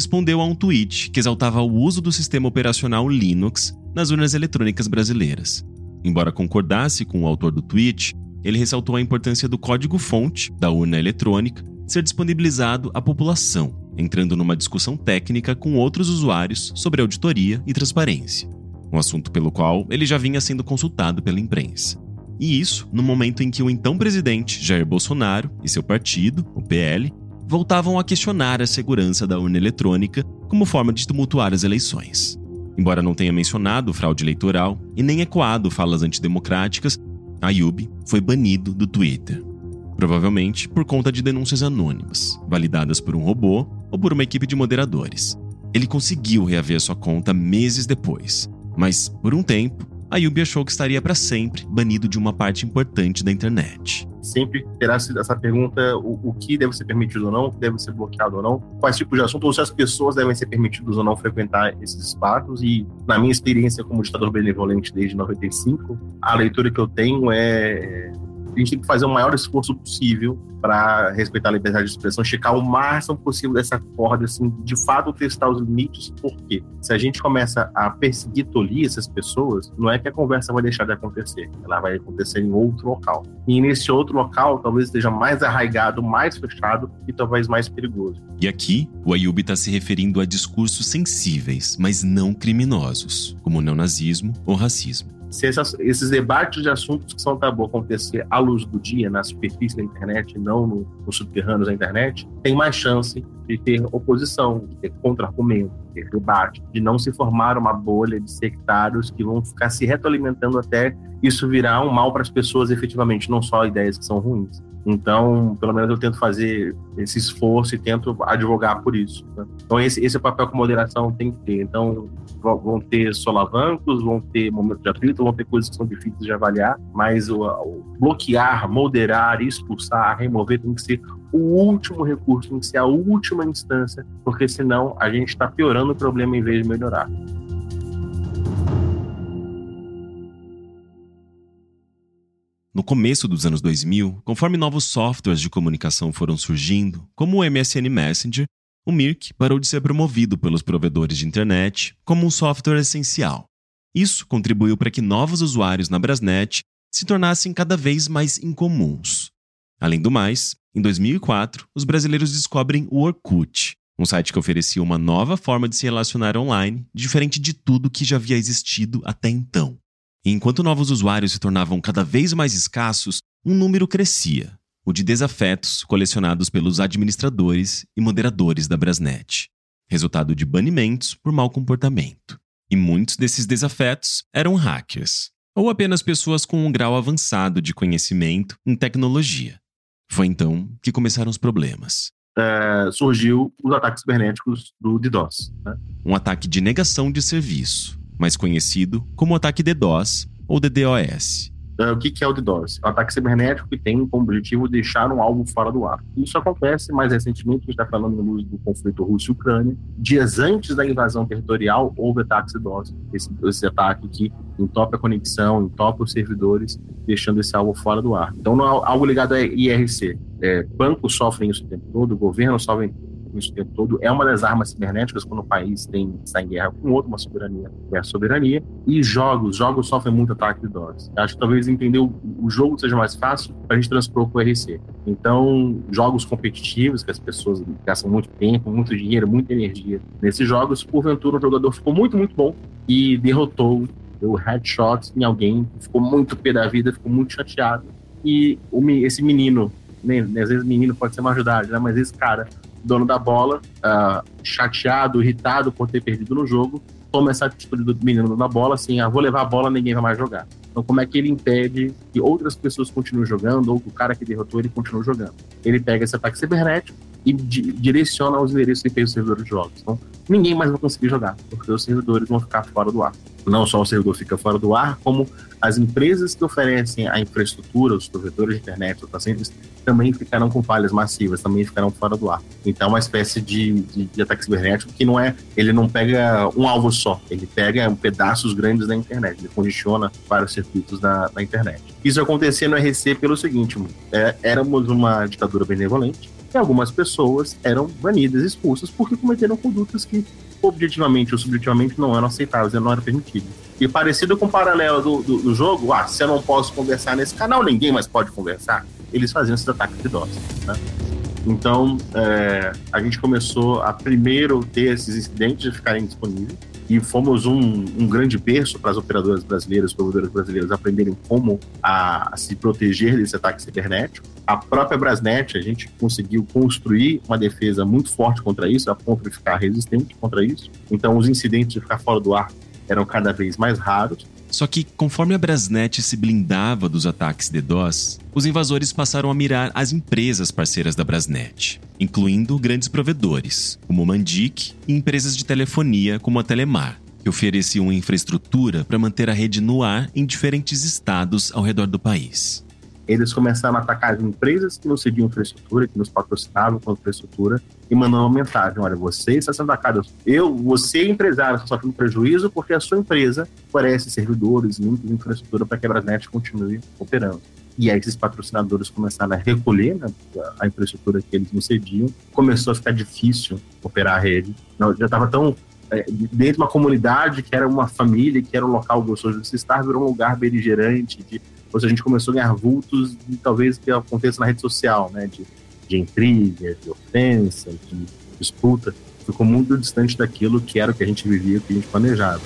respondeu a um tweet que exaltava o uso do sistema operacional Linux nas urnas eletrônicas brasileiras. Embora concordasse com o autor do tweet, ele ressaltou a importância do código-fonte da urna eletrônica ser disponibilizado à população, entrando numa discussão técnica com outros usuários sobre auditoria e transparência, um assunto pelo qual ele já vinha sendo consultado pela imprensa. E isso no momento em que o então presidente Jair Bolsonaro e seu partido, o PL, voltavam a questionar a segurança da urna eletrônica como forma de tumultuar as eleições. Embora não tenha mencionado fraude eleitoral e nem ecoado falas antidemocráticas, Ayub foi banido do Twitter. Provavelmente por conta de denúncias anônimas, validadas por um robô ou por uma equipe de moderadores. Ele conseguiu reaver sua conta meses depois, mas, por um tempo, Ayub achou que estaria para sempre banido de uma parte importante da internet. Sempre terá essa pergunta: o, o, que deve ser permitido ou não, o que deve ser bloqueado ou não, quais tipos de assunto, ou se as pessoas devem ser permitidas ou não frequentar esses espaços. E, na minha experiência como ditador benevolente desde 95, a leitura que eu tenho é a gente tem que fazer o maior esforço possível para respeitar a liberdade de expressão, checar o máximo possível dessa corda, assim, de fato testar os limites, porque se a gente começa a perseguir, tolir essas pessoas, não é que a conversa vai deixar de acontecer, ela vai acontecer em outro local. E nesse outro local, talvez esteja mais arraigado, mais fechado e talvez mais perigoso. E aqui, o Ayub está se referindo a discursos sensíveis, mas não criminosos, como o neonazismo ou racismo se essas, esses debates de assuntos que são tabu acontecer à luz do dia, na superfície da internet, não no, nos subterrâneos da internet, tem mais chance de ter oposição, de ter contra-argumento, de ter debate, de não se formar uma bolha de sectários que vão ficar se retroalimentando até isso virar um mal para as pessoas efetivamente, não só ideias que são ruins. Então, pelo menos eu tento fazer esse esforço e tento advogar por isso. Né? Então, esse, esse é o papel que a moderação tem que ter. Então, vão ter solavancos, vão ter momentos de atrito, vão ter coisas que são difíceis de avaliar, mas o, o bloquear, moderar, expulsar, remover tem que ser o último recurso, tem que ser a última instância, porque senão a gente está piorando o problema em vez de melhorar. No começo dos anos 2000, conforme novos softwares de comunicação foram surgindo, como o MSN Messenger, o Mirk parou de ser promovido pelos provedores de internet como um software essencial. Isso contribuiu para que novos usuários na Brasnet se tornassem cada vez mais incomuns. Além do mais, em 2004, os brasileiros descobrem o Orkut, um site que oferecia uma nova forma de se relacionar online, diferente de tudo que já havia existido até então. E enquanto novos usuários se tornavam cada vez mais escassos, um número crescia, o de desafetos colecionados pelos administradores e moderadores da Brasnet, resultado de banimentos por mau comportamento. E muitos desses desafetos eram hackers, ou apenas pessoas com um grau avançado de conhecimento em tecnologia. Foi então que começaram os problemas. É, surgiu os ataques cibernéticos do DDoS. Né? Um ataque de negação de serviço, mais conhecido como ataque DDoS ou DDoS. Uh, o que, que é o DDoS? É um ataque cibernético que tem como objetivo deixar um alvo fora do ar. Isso acontece mais recentemente, a gente está falando no luz do conflito Rússia-Ucrânia. Dias antes da invasão territorial, houve ataque DDoS. Esse, esse ataque que entope a conexão, entope os servidores, deixando esse alvo fora do ar. Então, não é algo ligado a IRC. É, bancos sofrem isso o tempo todo, o governo sofre isso tempo todo, é uma das armas cibernéticas quando o país tem, está em guerra com outro, uma soberania é soberania. E jogos, jogos sofrem muito ataque de DOS. Acho que talvez entender o, o jogo seja mais fácil para a gente transpor para o RC. Então, jogos competitivos, que as pessoas gastam muito tempo, muito dinheiro, muita energia nesses jogos, porventura o jogador ficou muito, muito bom e derrotou, deu headshot em alguém, ficou muito pé da vida, ficou muito chateado. E esse menino, né, às vezes menino pode ser uma ajudada, né, mas esse cara dono da bola, uh, chateado, irritado por ter perdido no jogo, toma essa atitude do menino na bola, assim, ah, vou levar a bola, ninguém vai mais jogar. Então, como é que ele impede que outras pessoas continuem jogando, ou que o cara que derrotou ele continue jogando? Ele pega esse ataque cibernético e di direciona os endereços IP dos servidores de jogos. Então, ninguém mais vai conseguir jogar, porque os servidores vão ficar fora do ar. Não só o servidor fica fora do ar, como as empresas que oferecem a infraestrutura, os provedores de internet, os pacientes, também ficarão com falhas massivas, também ficarão fora do ar. Então, é uma espécie de, de, de, ataque cibernético que não é, ele não pega um alvo só, ele pega pedaços grandes da internet, ele congestiona vários circuitos da, da internet. Isso acontecia no RC pelo seguinte: é, éramos uma ditadura benevolente e algumas pessoas eram banidas, expulsas, porque cometeram condutas que objetivamente ou subjetivamente não eram aceitáveis, não eram permitidas. E parecido com o paralelo do, do, do, jogo, ah, se eu não posso conversar nesse canal, ninguém mais pode conversar. Eles faziam esses ataques de DOS. Né? Então, é, a gente começou a primeiro ter esses incidentes de ficarem disponíveis e fomos um, um grande berço para as operadoras brasileiras, provedoras brasileiras aprenderem como a, a, se proteger desse ataque cibernético. A própria Brasnet, a gente conseguiu construir uma defesa muito forte contra isso, a ponto de ficar resistente contra isso. Então, os incidentes de ficar fora do ar eram cada vez mais raros. Só que, conforme a Brasnet se blindava dos ataques de DOS, os invasores passaram a mirar as empresas parceiras da Brasnet, incluindo grandes provedores, como Mandic, e empresas de telefonia como a Telemar. que oferecia uma infraestrutura para manter a rede no ar em diferentes estados ao redor do país. Eles começaram a atacar as empresas que não cediam infraestrutura, que nos patrocinavam com infraestrutura, e mandando uma mensagem: olha, você está sendo atacado. Eu, você, empresário, está sofrendo prejuízo porque a sua empresa fornece servidores, muita infraestrutura para que a Brasnet continue operando. E aí esses patrocinadores começaram a recolher né, a infraestrutura que eles não cediam. Começou a ficar difícil operar a rede. já estava tão é, dentro de uma comunidade que era uma família, que era um local gostoso de se estar, virou um lugar beligerante, de, ou seja, a gente começou a ganhar vultos de talvez que aconteça na rede social, né, de, de intriga, de ofensa, de disputa, ficou muito distante daquilo que era o que a gente vivia, que a gente planejava.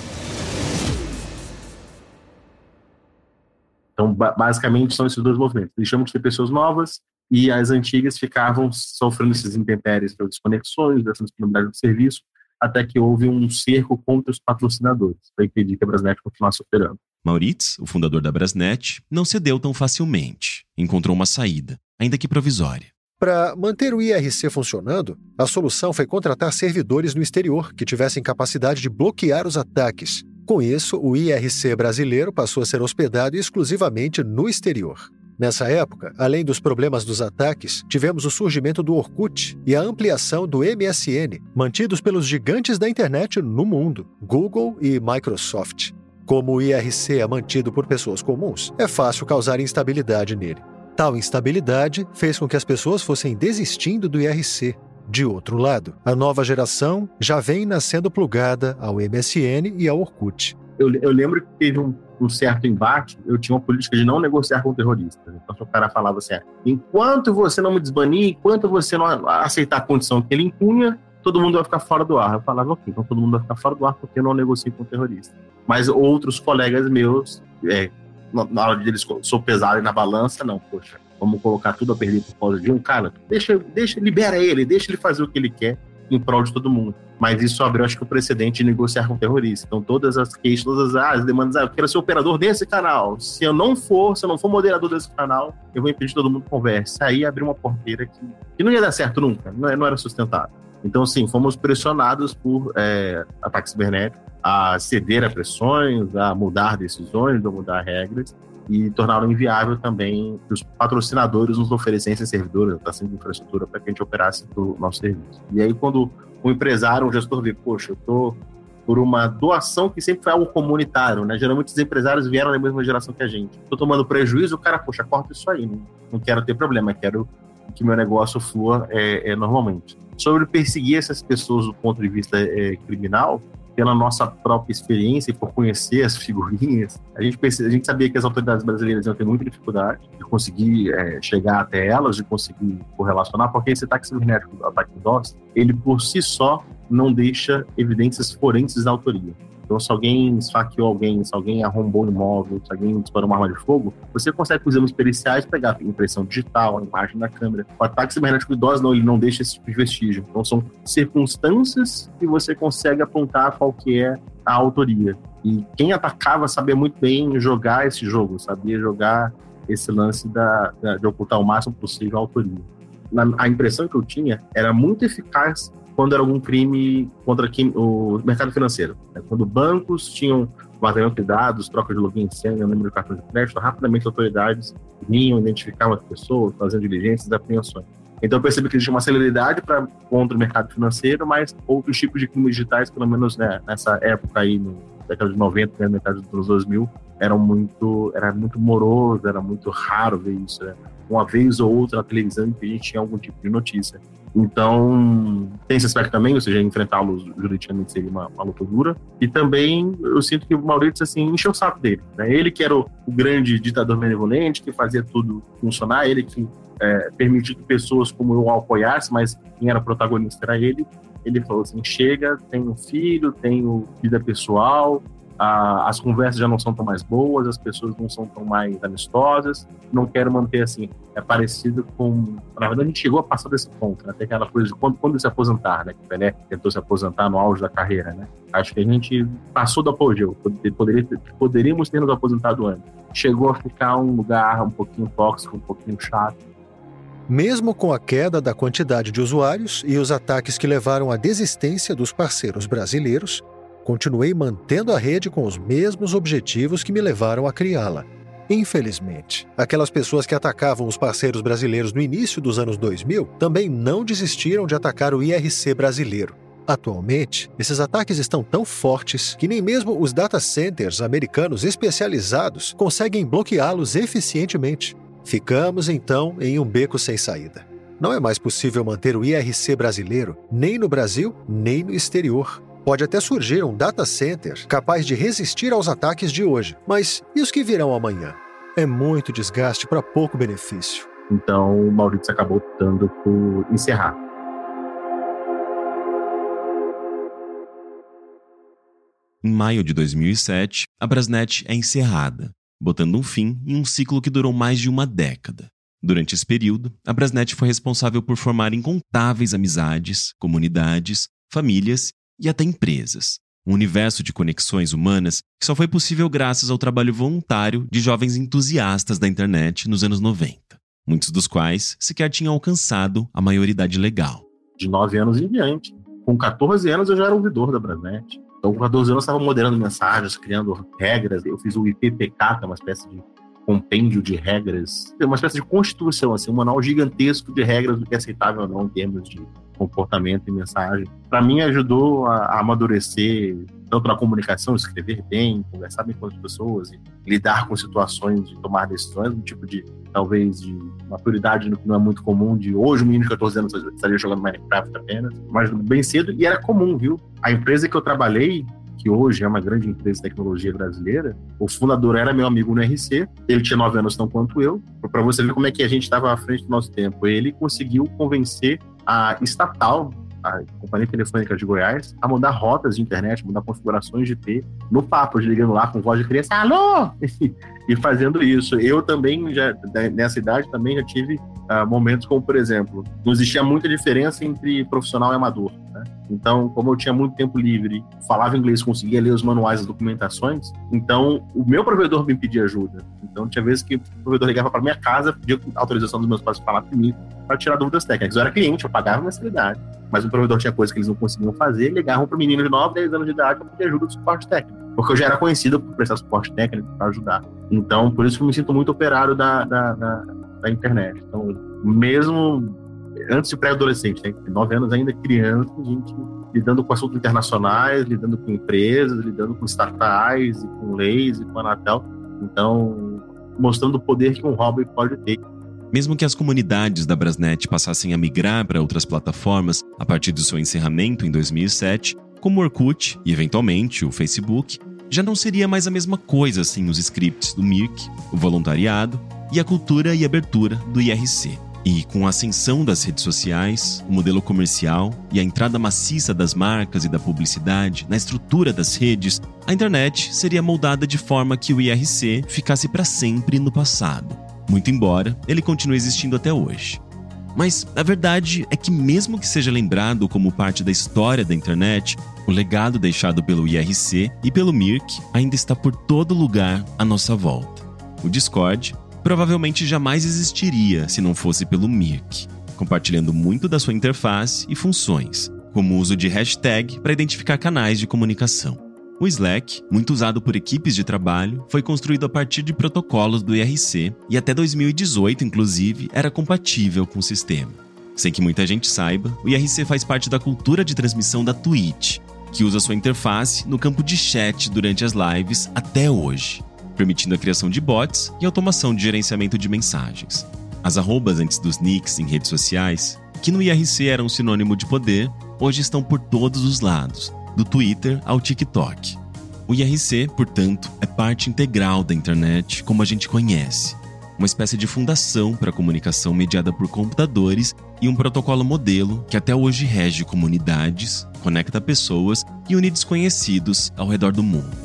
Então, basicamente, são esses dois movimentos. Deixamos de ter pessoas novas e as antigas ficavam sofrendo esses intempéries pelas desconexões, dessa disponibilidade do serviço, até que houve um cerco contra os patrocinadores, para impedir que a Brasnet continuasse operando. Mauritz, o fundador da Brasnet, não cedeu tão facilmente. Encontrou uma saída, ainda que provisória. Para manter o IRC funcionando, a solução foi contratar servidores no exterior que tivessem capacidade de bloquear os ataques. Com isso, o IRC brasileiro passou a ser hospedado exclusivamente no exterior. Nessa época, além dos problemas dos ataques, tivemos o surgimento do Orkut e a ampliação do MSN, mantidos pelos gigantes da internet no mundo, Google e Microsoft. Como o IRC é mantido por pessoas comuns, é fácil causar instabilidade nele. Tal instabilidade fez com que as pessoas fossem desistindo do IRC. De outro lado, a nova geração já vem nascendo plugada ao MSN e ao Orkut. Eu, eu lembro que teve um um certo embate, eu tinha uma política de não negociar com terroristas. Então, o cara falava assim: enquanto você não me desbanir, enquanto você não aceitar a condição que ele impunha, todo mundo vai ficar fora do ar. Eu falava, ok, então todo mundo vai ficar fora do ar porque eu não negocio com terrorista. Mas outros colegas meus, é, na hora deles sou pesado na balança, não, poxa, vamos colocar tudo a perder por causa de um cara, deixa, deixa, libera ele, deixa ele fazer o que ele quer em prol de todo mundo. Mas isso abriu, acho que, o precedente de negociar com terroristas. Então, todas as queixas, todas as demandas, ah, eu quero ser operador desse canal. Se eu não for, se eu não for moderador desse canal, eu vou impedir que todo mundo converse. Aí abriu uma porteira que, que não ia dar certo nunca, não, é, não era sustentável. Então, sim, fomos pressionados por é, ataques cibernéticos a ceder a pressões, a mudar decisões, a mudar regras e tornaram inviável também que os patrocinadores nos oferecessem servidores, assim, de infraestrutura para que a gente operasse o nosso serviço. E aí, quando o empresário, um gestor vê, poxa, eu estou por uma doação que sempre foi algo comunitário, né? Geralmente os empresários vieram da mesma geração que a gente. Estou tomando prejuízo, o cara, poxa, corta isso aí, não quero ter problema, quero que meu negócio flua é, é, normalmente. Sobre perseguir essas pessoas do ponto de vista é, criminal, pela nossa própria experiência e por conhecer as figurinhas, a gente, a gente sabia que as autoridades brasileiras iam ter muita dificuldade de conseguir é, chegar até elas, de conseguir correlacionar, porque esse ataque cibernético, o ataque DOS, ele por si só não deixa evidências forenses da autoria. Então, se alguém esfaqueou alguém, se alguém arrombou um imóvel, se alguém disparou uma arma de fogo, você consegue, com exames periciais, pegar impressão digital, a imagem da câmera. O ataque cibernético de dose, não, ele não deixa esse tipo de vestígio. Então, são circunstâncias que você consegue apontar qual que é a autoria. E quem atacava sabia muito bem jogar esse jogo, sabia jogar esse lance da, da de ocultar o máximo possível a autoria. Na, a impressão que eu tinha era muito eficaz quando era algum crime contra o mercado financeiro. Né? Quando bancos tinham vazamento de dados, troca de login e senha, número de cartão de crédito, rapidamente autoridades vinham, identificavam as pessoas, faziam diligências e apreensões. Então eu percebi que existia uma celeridade para contra o mercado financeiro, mas outros tipos de crimes digitais, pelo menos né, nessa época aí, no década de 90, né, metade dos anos 2000, eram muito, era muito moroso, era muito raro ver isso. Né? Uma vez ou outra na televisão que a gente tinha algum tipo de notícia. Então, tem esse aspecto também, ou seja, enfrentá-los juridicamente seria uma, uma luta dura. E também eu sinto que o Maurício, assim, encheu o saco dele. Né? Ele que era o, o, grande ditador benevolente, que fazia tudo funcionar, ele que é, permitiu que pessoas como eu o apoiassem, mas quem era protagonista era ele. Ele falou assim: chega, tenho filho, tenho vida pessoal, as conversas já não são tão mais boas, as pessoas não são tão mais amistosas, não quero manter assim, é parecido com, na verdade a gente chegou a passar desse ponto, né, tem aquela coisa de quando, quando se aposentar, né, que o Pelé tentou se aposentar no auge da carreira, né, acho que a gente passou do apogeu, poderia, poderíamos ter nos aposentado antes, chegou a ficar um lugar um pouquinho tóxico, um pouquinho chato, mesmo com a queda da quantidade de usuários e os ataques que levaram à desistência dos parceiros brasileiros, continuei mantendo a rede com os mesmos objetivos que me levaram a criá-la. Infelizmente, aquelas pessoas que atacavam os parceiros brasileiros no início dos anos 2000 também não desistiram de atacar o IRC brasileiro. Atualmente, esses ataques estão tão fortes que nem mesmo os data centers americanos especializados conseguem bloqueá-los eficientemente. Ficamos então em um beco sem saída. Não é mais possível manter o IRC brasileiro nem no Brasil nem no exterior. Pode até surgir um data center capaz de resistir aos ataques de hoje, mas e os que virão amanhã? É muito desgaste para pouco benefício. Então, o Maurício acabou optando por encerrar. Em maio de 2007, a Brasnet é encerrada, botando um fim em um ciclo que durou mais de uma década. Durante esse período, a Brasnet foi responsável por formar incontáveis amizades, comunidades, famílias e até empresas. Um universo de conexões humanas que só foi possível graças ao trabalho voluntário de jovens entusiastas da internet nos anos 90, muitos dos quais sequer tinham alcançado a maioridade legal. De 9 anos em diante. Com 14 anos eu já era ouvidor da Brasnet. Então, com 14 anos estava moderando mensagens, criando regras. Eu fiz o IPPK, que é uma espécie de compêndio de regras, uma espécie de constituição, assim, um manual gigantesco de regras do que é aceitável ou não em termos de comportamento e mensagem. Para mim, ajudou a, a, amadurecer tanto na comunicação, escrever bem, conversar bem com as pessoas e lidar com situações de tomar decisões, um tipo de, talvez, de maturidade que não é muito comum, de hoje um menino de 14 anos estaria jogando Minecraft apenas, mas bem cedo, e era comum, viu? A empresa que eu trabalhei, que hoje é uma grande empresa de tecnologia brasileira, o fundador era meu amigo no RC, ele tinha nove anos tão quanto eu, para você ver como é que a gente estava à frente do nosso tempo. Ele conseguiu convencer a estatal, a Companhia Telefônica de Goiás, a mudar rotas de internet, mudar configurações de IP, no papo, ligando lá com voz de criança, alô! [laughs] e fazendo isso. Eu também, já nessa idade, também já tive uh, momentos como, por exemplo, não existia muita diferença entre profissional e amador. Né? Então, como eu tinha muito tempo livre, falava inglês, conseguia ler os manuais, as documentações, então o meu provedor me pedia ajuda. Então, tinha vezes que o provedor ligava para minha casa, pedia autorização dos meus pais para falar comigo, para tirar dúvidas técnicas. Eu era cliente, eu pagava mensalidade, mas o provedor tinha coisas que eles não conseguiam fazer, ligavam para o menino de 9, 10 anos de idade para pedir ajuda do suporte técnico. Porque eu já era conhecido por prestar suporte técnico para ajudar. Então, por isso que eu me sinto muito operário da, da, da, da internet. Então, mesmo antes de pré-adolescente, né? nove anos ainda criança, a gente lidando com assuntos internacionais, lidando com empresas, lidando com startups, e com leis, e com a Anatel. Então, mostrando o poder que um hobby pode ter. Mesmo que as comunidades da Brasnet passassem a migrar para outras plataformas a partir do seu encerramento em 2007, como o Orkut e eventualmente o Facebook, já não seria mais a mesma coisa sem os scripts do Mirk, o voluntariado e a cultura e abertura do IRC. E com a ascensão das redes sociais, o modelo comercial e a entrada maciça das marcas e da publicidade na estrutura das redes, a internet seria moldada de forma que o IRC ficasse para sempre no passado, muito embora ele continue existindo até hoje. Mas a verdade é que, mesmo que seja lembrado como parte da história da internet, o legado deixado pelo IRC e pelo Mirk ainda está por todo lugar à nossa volta. O Discord provavelmente jamais existiria se não fosse pelo Mirk, compartilhando muito da sua interface e funções, como o uso de hashtag para identificar canais de comunicação. O Slack, muito usado por equipes de trabalho, foi construído a partir de protocolos do IRC e até 2018, inclusive, era compatível com o sistema. Sem que muita gente saiba, o IRC faz parte da cultura de transmissão da Twitch, que usa sua interface no campo de chat durante as lives até hoje permitindo a criação de bots e automação de gerenciamento de mensagens. As arrobas antes dos nicks em redes sociais, que no IRC eram sinônimo de poder, hoje estão por todos os lados, do Twitter ao TikTok. O IRC, portanto, é parte integral da internet como a gente conhece, uma espécie de fundação para a comunicação mediada por computadores e um protocolo modelo que até hoje rege comunidades, conecta pessoas e une desconhecidos ao redor do mundo.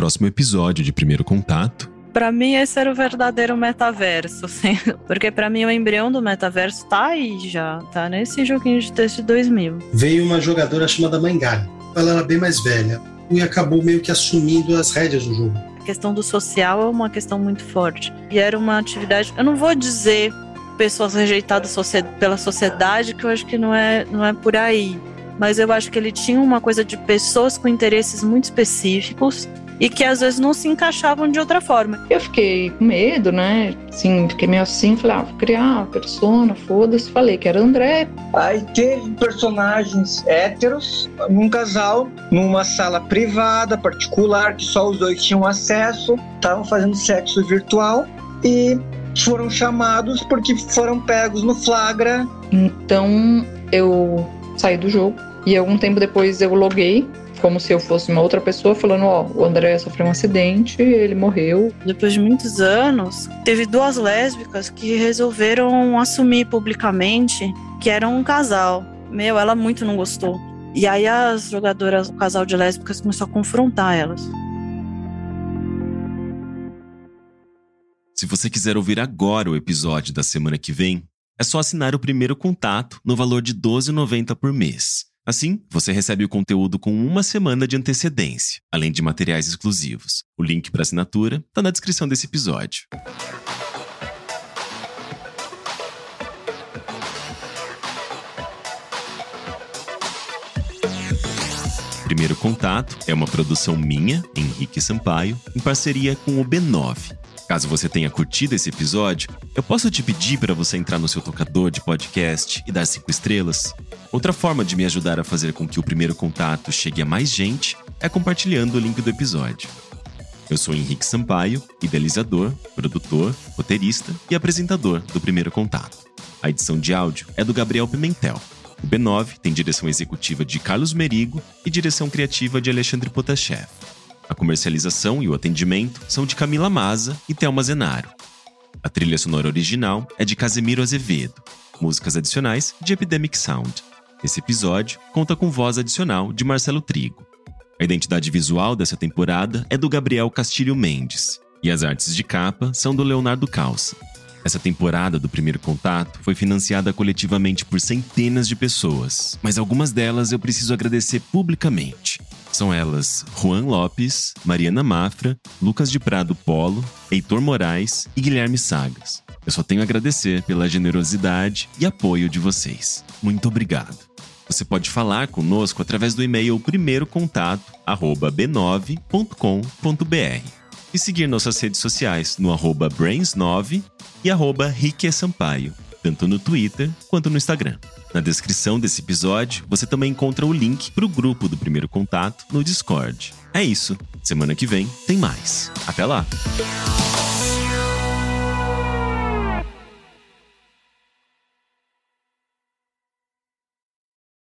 Próximo episódio de Primeiro Contato, para mim esse era o verdadeiro metaverso, [laughs] assim, porque para mim o embrião do metaverso tá aí já, tá nesse joguinho de texto de 2000. Veio uma jogadora chamada Mangali. Ela era bem mais velha e acabou meio que assumindo as rédeas do jogo. A questão do social é uma questão muito forte. E era uma atividade, eu não vou dizer pessoas rejeitadas pela sociedade, que eu acho que não é, não é por aí. Mas eu acho que ele tinha uma coisa de pessoas com interesses muito específicos e que às vezes não se encaixavam de outra forma. Eu fiquei com medo, né? Sim, fiquei meio assim, falei, ah, vou criar uma persona, foda-se. Falei que era André. Aí teve personagens héteros num casal, numa sala privada, particular, que só os dois tinham acesso, estavam fazendo sexo virtual e foram chamados porque foram pegos no flagra. Então eu saí do jogo e algum tempo depois eu loguei como se eu fosse uma outra pessoa falando, ó, oh, o André sofreu um acidente, ele morreu. Depois de muitos anos, teve duas lésbicas que resolveram assumir publicamente que eram um casal. Meu, ela muito não gostou. E aí as jogadoras, o casal de lésbicas começou a confrontar elas. Se você quiser ouvir agora o episódio da semana que vem, é só assinar o primeiro contato no valor de R$ 12,90 por mês. Assim, você recebe o conteúdo com uma semana de antecedência, além de materiais exclusivos. O link para assinatura está na descrição desse episódio. Primeiro Contato é uma produção minha, Henrique Sampaio, em parceria com o B9, Caso você tenha curtido esse episódio, eu posso te pedir para você entrar no seu tocador de podcast e dar cinco estrelas? Outra forma de me ajudar a fazer com que o primeiro contato chegue a mais gente é compartilhando o link do episódio. Eu sou Henrique Sampaio, idealizador, produtor, roteirista e apresentador do Primeiro Contato. A edição de áudio é do Gabriel Pimentel. O B9 tem direção executiva de Carlos Merigo e direção criativa de Alexandre Potashev. A comercialização e o atendimento são de Camila Maza e Thelma Zenaro. A trilha sonora original é de Casemiro Azevedo. Músicas adicionais de Epidemic Sound. Esse episódio conta com voz adicional de Marcelo Trigo. A identidade visual dessa temporada é do Gabriel Castilho Mendes. E as artes de capa são do Leonardo Calça. Essa temporada do Primeiro Contato foi financiada coletivamente por centenas de pessoas, mas algumas delas eu preciso agradecer publicamente. São elas Juan Lopes, Mariana Mafra, Lucas de Prado Polo, Heitor Moraes e Guilherme Sagas. Eu só tenho a agradecer pela generosidade e apoio de vocês. Muito obrigado. Você pode falar conosco através do e-mail primeirocontato@b9.com.br e seguir nossas redes sociais no arroba brains9 e arroba Sampaio, tanto no Twitter quanto no Instagram. Na descrição desse episódio, você também encontra o link para o grupo do Primeiro Contato no Discord. É isso. Semana que vem tem mais. Até lá!